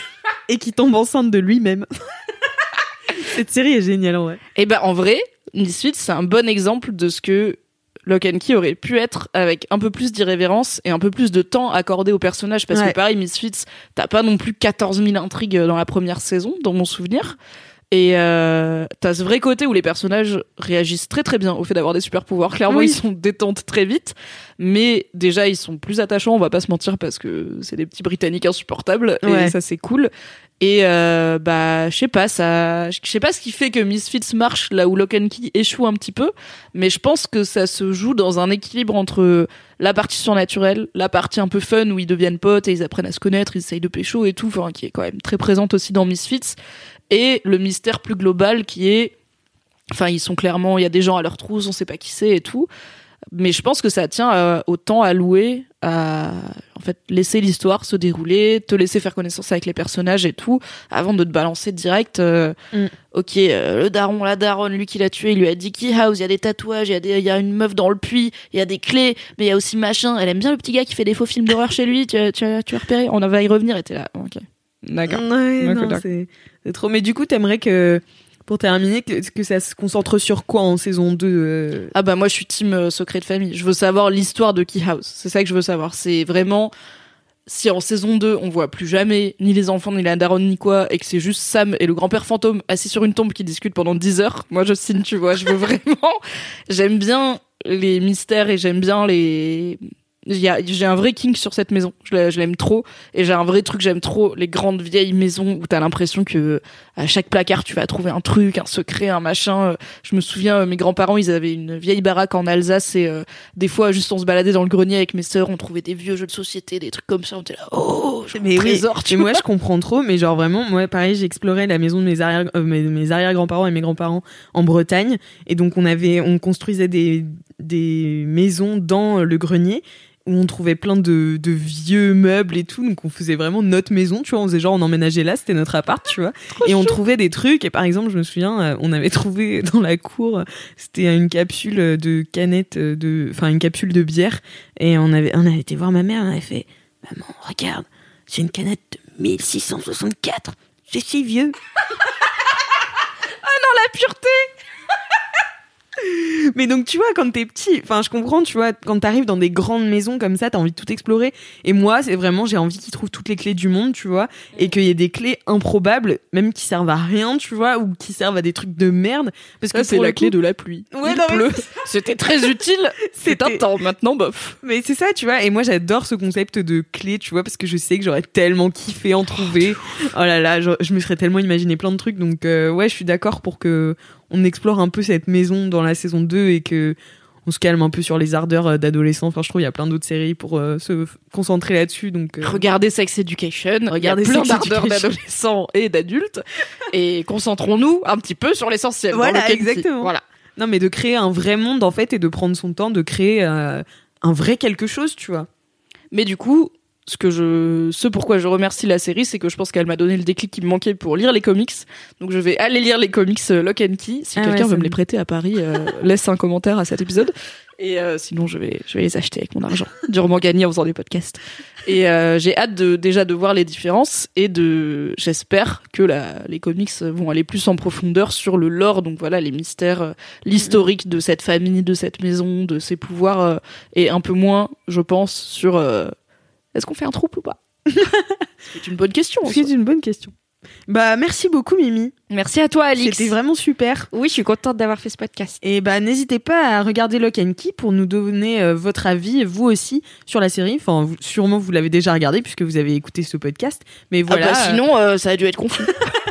Speaker 2: Et qui tombe enceinte de lui-même. Cette série est géniale, en vrai.
Speaker 1: Et ben en vrai, Misfits, c'est un bon exemple de ce que Lock and Key aurait pu être avec un peu plus d'irrévérence et un peu plus de temps accordé au personnage. Parce
Speaker 2: Ouais.
Speaker 1: que pareil, Misfits, t'as pas non plus 14 000 intrigues dans la première saison, dans mon souvenir. Et euh, t'as ce vrai côté où les personnages réagissent très très bien au fait d'avoir des super pouvoirs. Clairement,
Speaker 2: Oui.
Speaker 1: ils sont détentes très vite, mais déjà ils sont plus attachants. On va pas se mentir parce que c'est des petits Britanniques insupportables
Speaker 2: Ouais.
Speaker 1: et ça c'est cool. Et euh, bah je sais pas ça, je sais pas ce qui fait que Misfits marche là où Lock and Key échoue un petit peu, mais je pense que ça se joue dans un équilibre entre la partie surnaturelle, la partie un peu fun où ils deviennent potes et ils apprennent à se connaître, ils essayent de pécho et tout, enfin qui est quand même très présente aussi dans Misfits, et le mystère plus global qui est, enfin ils sont clairement, il y a des gens à leur trousse, on sait pas qui c'est et tout. Mais je pense que ça tient euh, au temps alloué à en fait laisser l'histoire se dérouler, te laisser faire connaissance avec les personnages et tout, avant de te balancer direct. euh,
Speaker 2: Mm.
Speaker 1: Ok, euh, le daron, la daronne, lui qui l'a tué, il lui a dit Key House, il y a des tatouages, il y a des, y a une meuf dans le puits, il y a des clés, mais il y a aussi machin. Elle aime bien le petit gars qui fait des faux films d'horreur chez lui. Tu as, tu as, tu as repéré? On va y revenir. Et t'es là. Ok. D'accord.
Speaker 2: Ouais. C'est trop. Mais du coup, t'aimerais que, pour terminer, que, que ça se concentre sur quoi en saison 2 euh,
Speaker 1: Ah bah moi je suis team euh, secret de famille. Je veux savoir l'histoire de Key House. C'est ça que je veux savoir. C'est vraiment si en saison 2 on voit plus jamais ni les enfants ni la daronne ni quoi et que c'est juste Sam et le grand-père fantôme assis sur une tombe qui discutent pendant 10 heures, moi je signe, tu vois. Je veux vraiment j'aime bien les mystères et j'aime bien les j'ai un vrai kink sur cette maison. Je la- je l'aime trop. Et j'ai un vrai truc, j'aime trop les grandes vieilles maisons où t'as l'impression que à chaque placard tu vas trouver un truc, un secret, un machin. Je me souviens, euh, mes grands-parents, ils avaient une vieille baraque en Alsace et euh, des fois, juste on se baladait dans le grenier avec mes sœurs, on trouvait des vieux jeux de société, des trucs comme ça. On était là, oh,
Speaker 2: Mais oui,
Speaker 1: trésor, tu
Speaker 2: mais moi je comprends trop, mais genre vraiment, moi pareil, j'ai exploré la maison de mes arrière, euh, mes, mes arrière-grands-parents et mes grands-parents en Bretagne, et donc on avait, on construisait des des maisons dans le grenier où on trouvait plein de, de vieux meubles et tout, donc on faisait vraiment notre maison, tu vois, on faisait genre on emménageait là, c'était notre appart, tu vois, et on trouvait des trucs, et par exemple je me souviens, euh, on avait trouvé dans la cour, c'était une capsule de canette de, enfin une capsule de bière, et on avait, on avait été voir ma mère, on avait fait, maman regarde. C'est une canette de 1664. C'est si vieux.
Speaker 1: la pureté.
Speaker 2: Mais donc, tu vois, quand t'es petit, enfin, je comprends, tu vois, quand t'arrives dans des grandes maisons comme ça, t'as envie de tout explorer. Et moi, c'est vraiment, j'ai envie qu'ils trouvent toutes les clés du monde, tu vois, et qu'il y ait des clés improbables, même qui servent à rien, tu vois, ou qui servent à des trucs de merde. Parce
Speaker 1: Ça,
Speaker 2: que
Speaker 1: c'est la clé de la pluie.
Speaker 2: Ouais,
Speaker 1: Il pleut. C'était très utile. C'est un temps. Maintenant, bof.
Speaker 2: Mais c'est ça, tu vois. Et moi, j'adore ce concept de clé, tu vois, parce que je sais que j'aurais tellement kiffé en trouver. Oh là là, je, je me serais tellement imaginé plein de trucs. Donc, euh, ouais, je suis d'accord pour que on explore un peu cette maison dans la saison 2 et que on se calme un peu sur les ardeurs euh, d'adolescents. Enfin, je trouve il y a plein d'autres séries pour euh, se concentrer là-dessus. Donc, euh,
Speaker 1: Regardez Sex Education.
Speaker 2: Regardez
Speaker 1: plein d'ardeurs d'adolescents et d'adultes. et concentrons-nous un petit peu sur l'essentiel.
Speaker 2: Voilà, exactement.
Speaker 1: Voilà.
Speaker 2: non, mais de créer un vrai monde en fait et de prendre son temps de créer euh, un vrai quelque chose, tu vois.
Speaker 1: Mais du coup, ce que je, ce pourquoi je remercie la série, c'est que je pense qu'elle m'a donné le déclic qui me manquait pour lire les comics. Donc je vais aller lire les comics euh, Lock and Key. Si
Speaker 2: Ah
Speaker 1: quelqu'un
Speaker 2: ouais,
Speaker 1: veut me les prêter à Paris, euh, laisse un commentaire à cet épisode. Et euh, sinon, je vais, je vais les acheter avec mon argent, durement gagné en faisant des podcasts. Et euh, j'ai hâte de déjà de voir les différences et de, j'espère que la, les comics vont aller plus en profondeur sur le lore. Donc voilà, les mystères, l'historique de cette famille, de cette maison, de ses pouvoirs, et un peu moins, je pense, sur est-ce qu'on fait un troupe ou pas C'est une bonne question.
Speaker 2: C'est une bonne question. Bah, merci beaucoup, Mimi.
Speaker 1: Merci à toi, Alix.
Speaker 2: C'était vraiment super.
Speaker 1: Oui, je suis contente d'avoir fait ce podcast.
Speaker 2: Et bah n'hésitez pas à regarder Lock and Key pour nous donner euh, votre avis, vous aussi, sur la série. Enfin, vous- sûrement vous l'avez déjà regardé puisque vous avez écouté ce podcast. Mais voilà.
Speaker 1: Ah bah, sinon, euh, ça a dû être confus.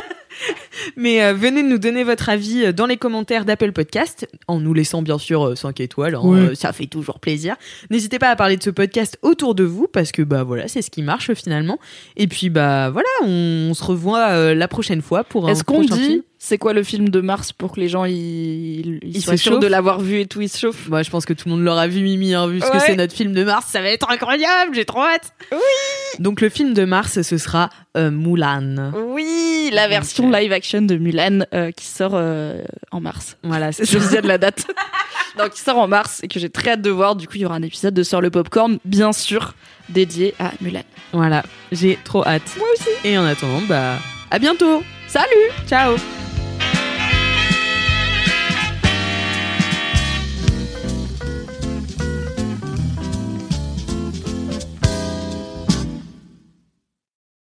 Speaker 2: Mais euh, venez nous donner votre avis euh, dans les commentaires d'Apple Podcast, en nous laissant bien sûr 5 étoiles, hein,
Speaker 1: Oui.
Speaker 2: euh, ça fait toujours plaisir. N'hésitez pas à parler de ce podcast autour de vous, parce que bah voilà, c'est ce qui marche finalement. Et puis bah voilà, on, on se revoit euh, la prochaine fois pour un
Speaker 1: Est-ce qu'on
Speaker 2: prochain
Speaker 1: dit
Speaker 2: film.
Speaker 1: C'est quoi le film de Mars pour que les gens ils, ils
Speaker 2: Ils
Speaker 1: soient sûrs de l'avoir vu et tout, ils se chauffent
Speaker 2: Moi, je pense que tout le monde l'aura vu, Mimi, hein, vu ce que c'est notre film de mars. Ça va être incroyable, j'ai trop hâte. Oui. Donc, le film de mars, ce sera euh, Moulin.
Speaker 1: Oui, la
Speaker 2: Donc,
Speaker 1: version
Speaker 2: euh,
Speaker 1: live action de Mulan euh, qui sort euh, en mars.
Speaker 2: Voilà, c'est
Speaker 1: Je
Speaker 2: ça.
Speaker 1: disais de la date. Donc, qui sort en mars et que j'ai très hâte de voir. Du coup, il y aura un épisode de Sort le Popcorn, bien sûr, dédié à Mulan.
Speaker 2: Voilà, j'ai trop hâte.
Speaker 1: Moi aussi.
Speaker 2: Et en attendant, bah, à bientôt.
Speaker 1: Salut
Speaker 2: Ciao.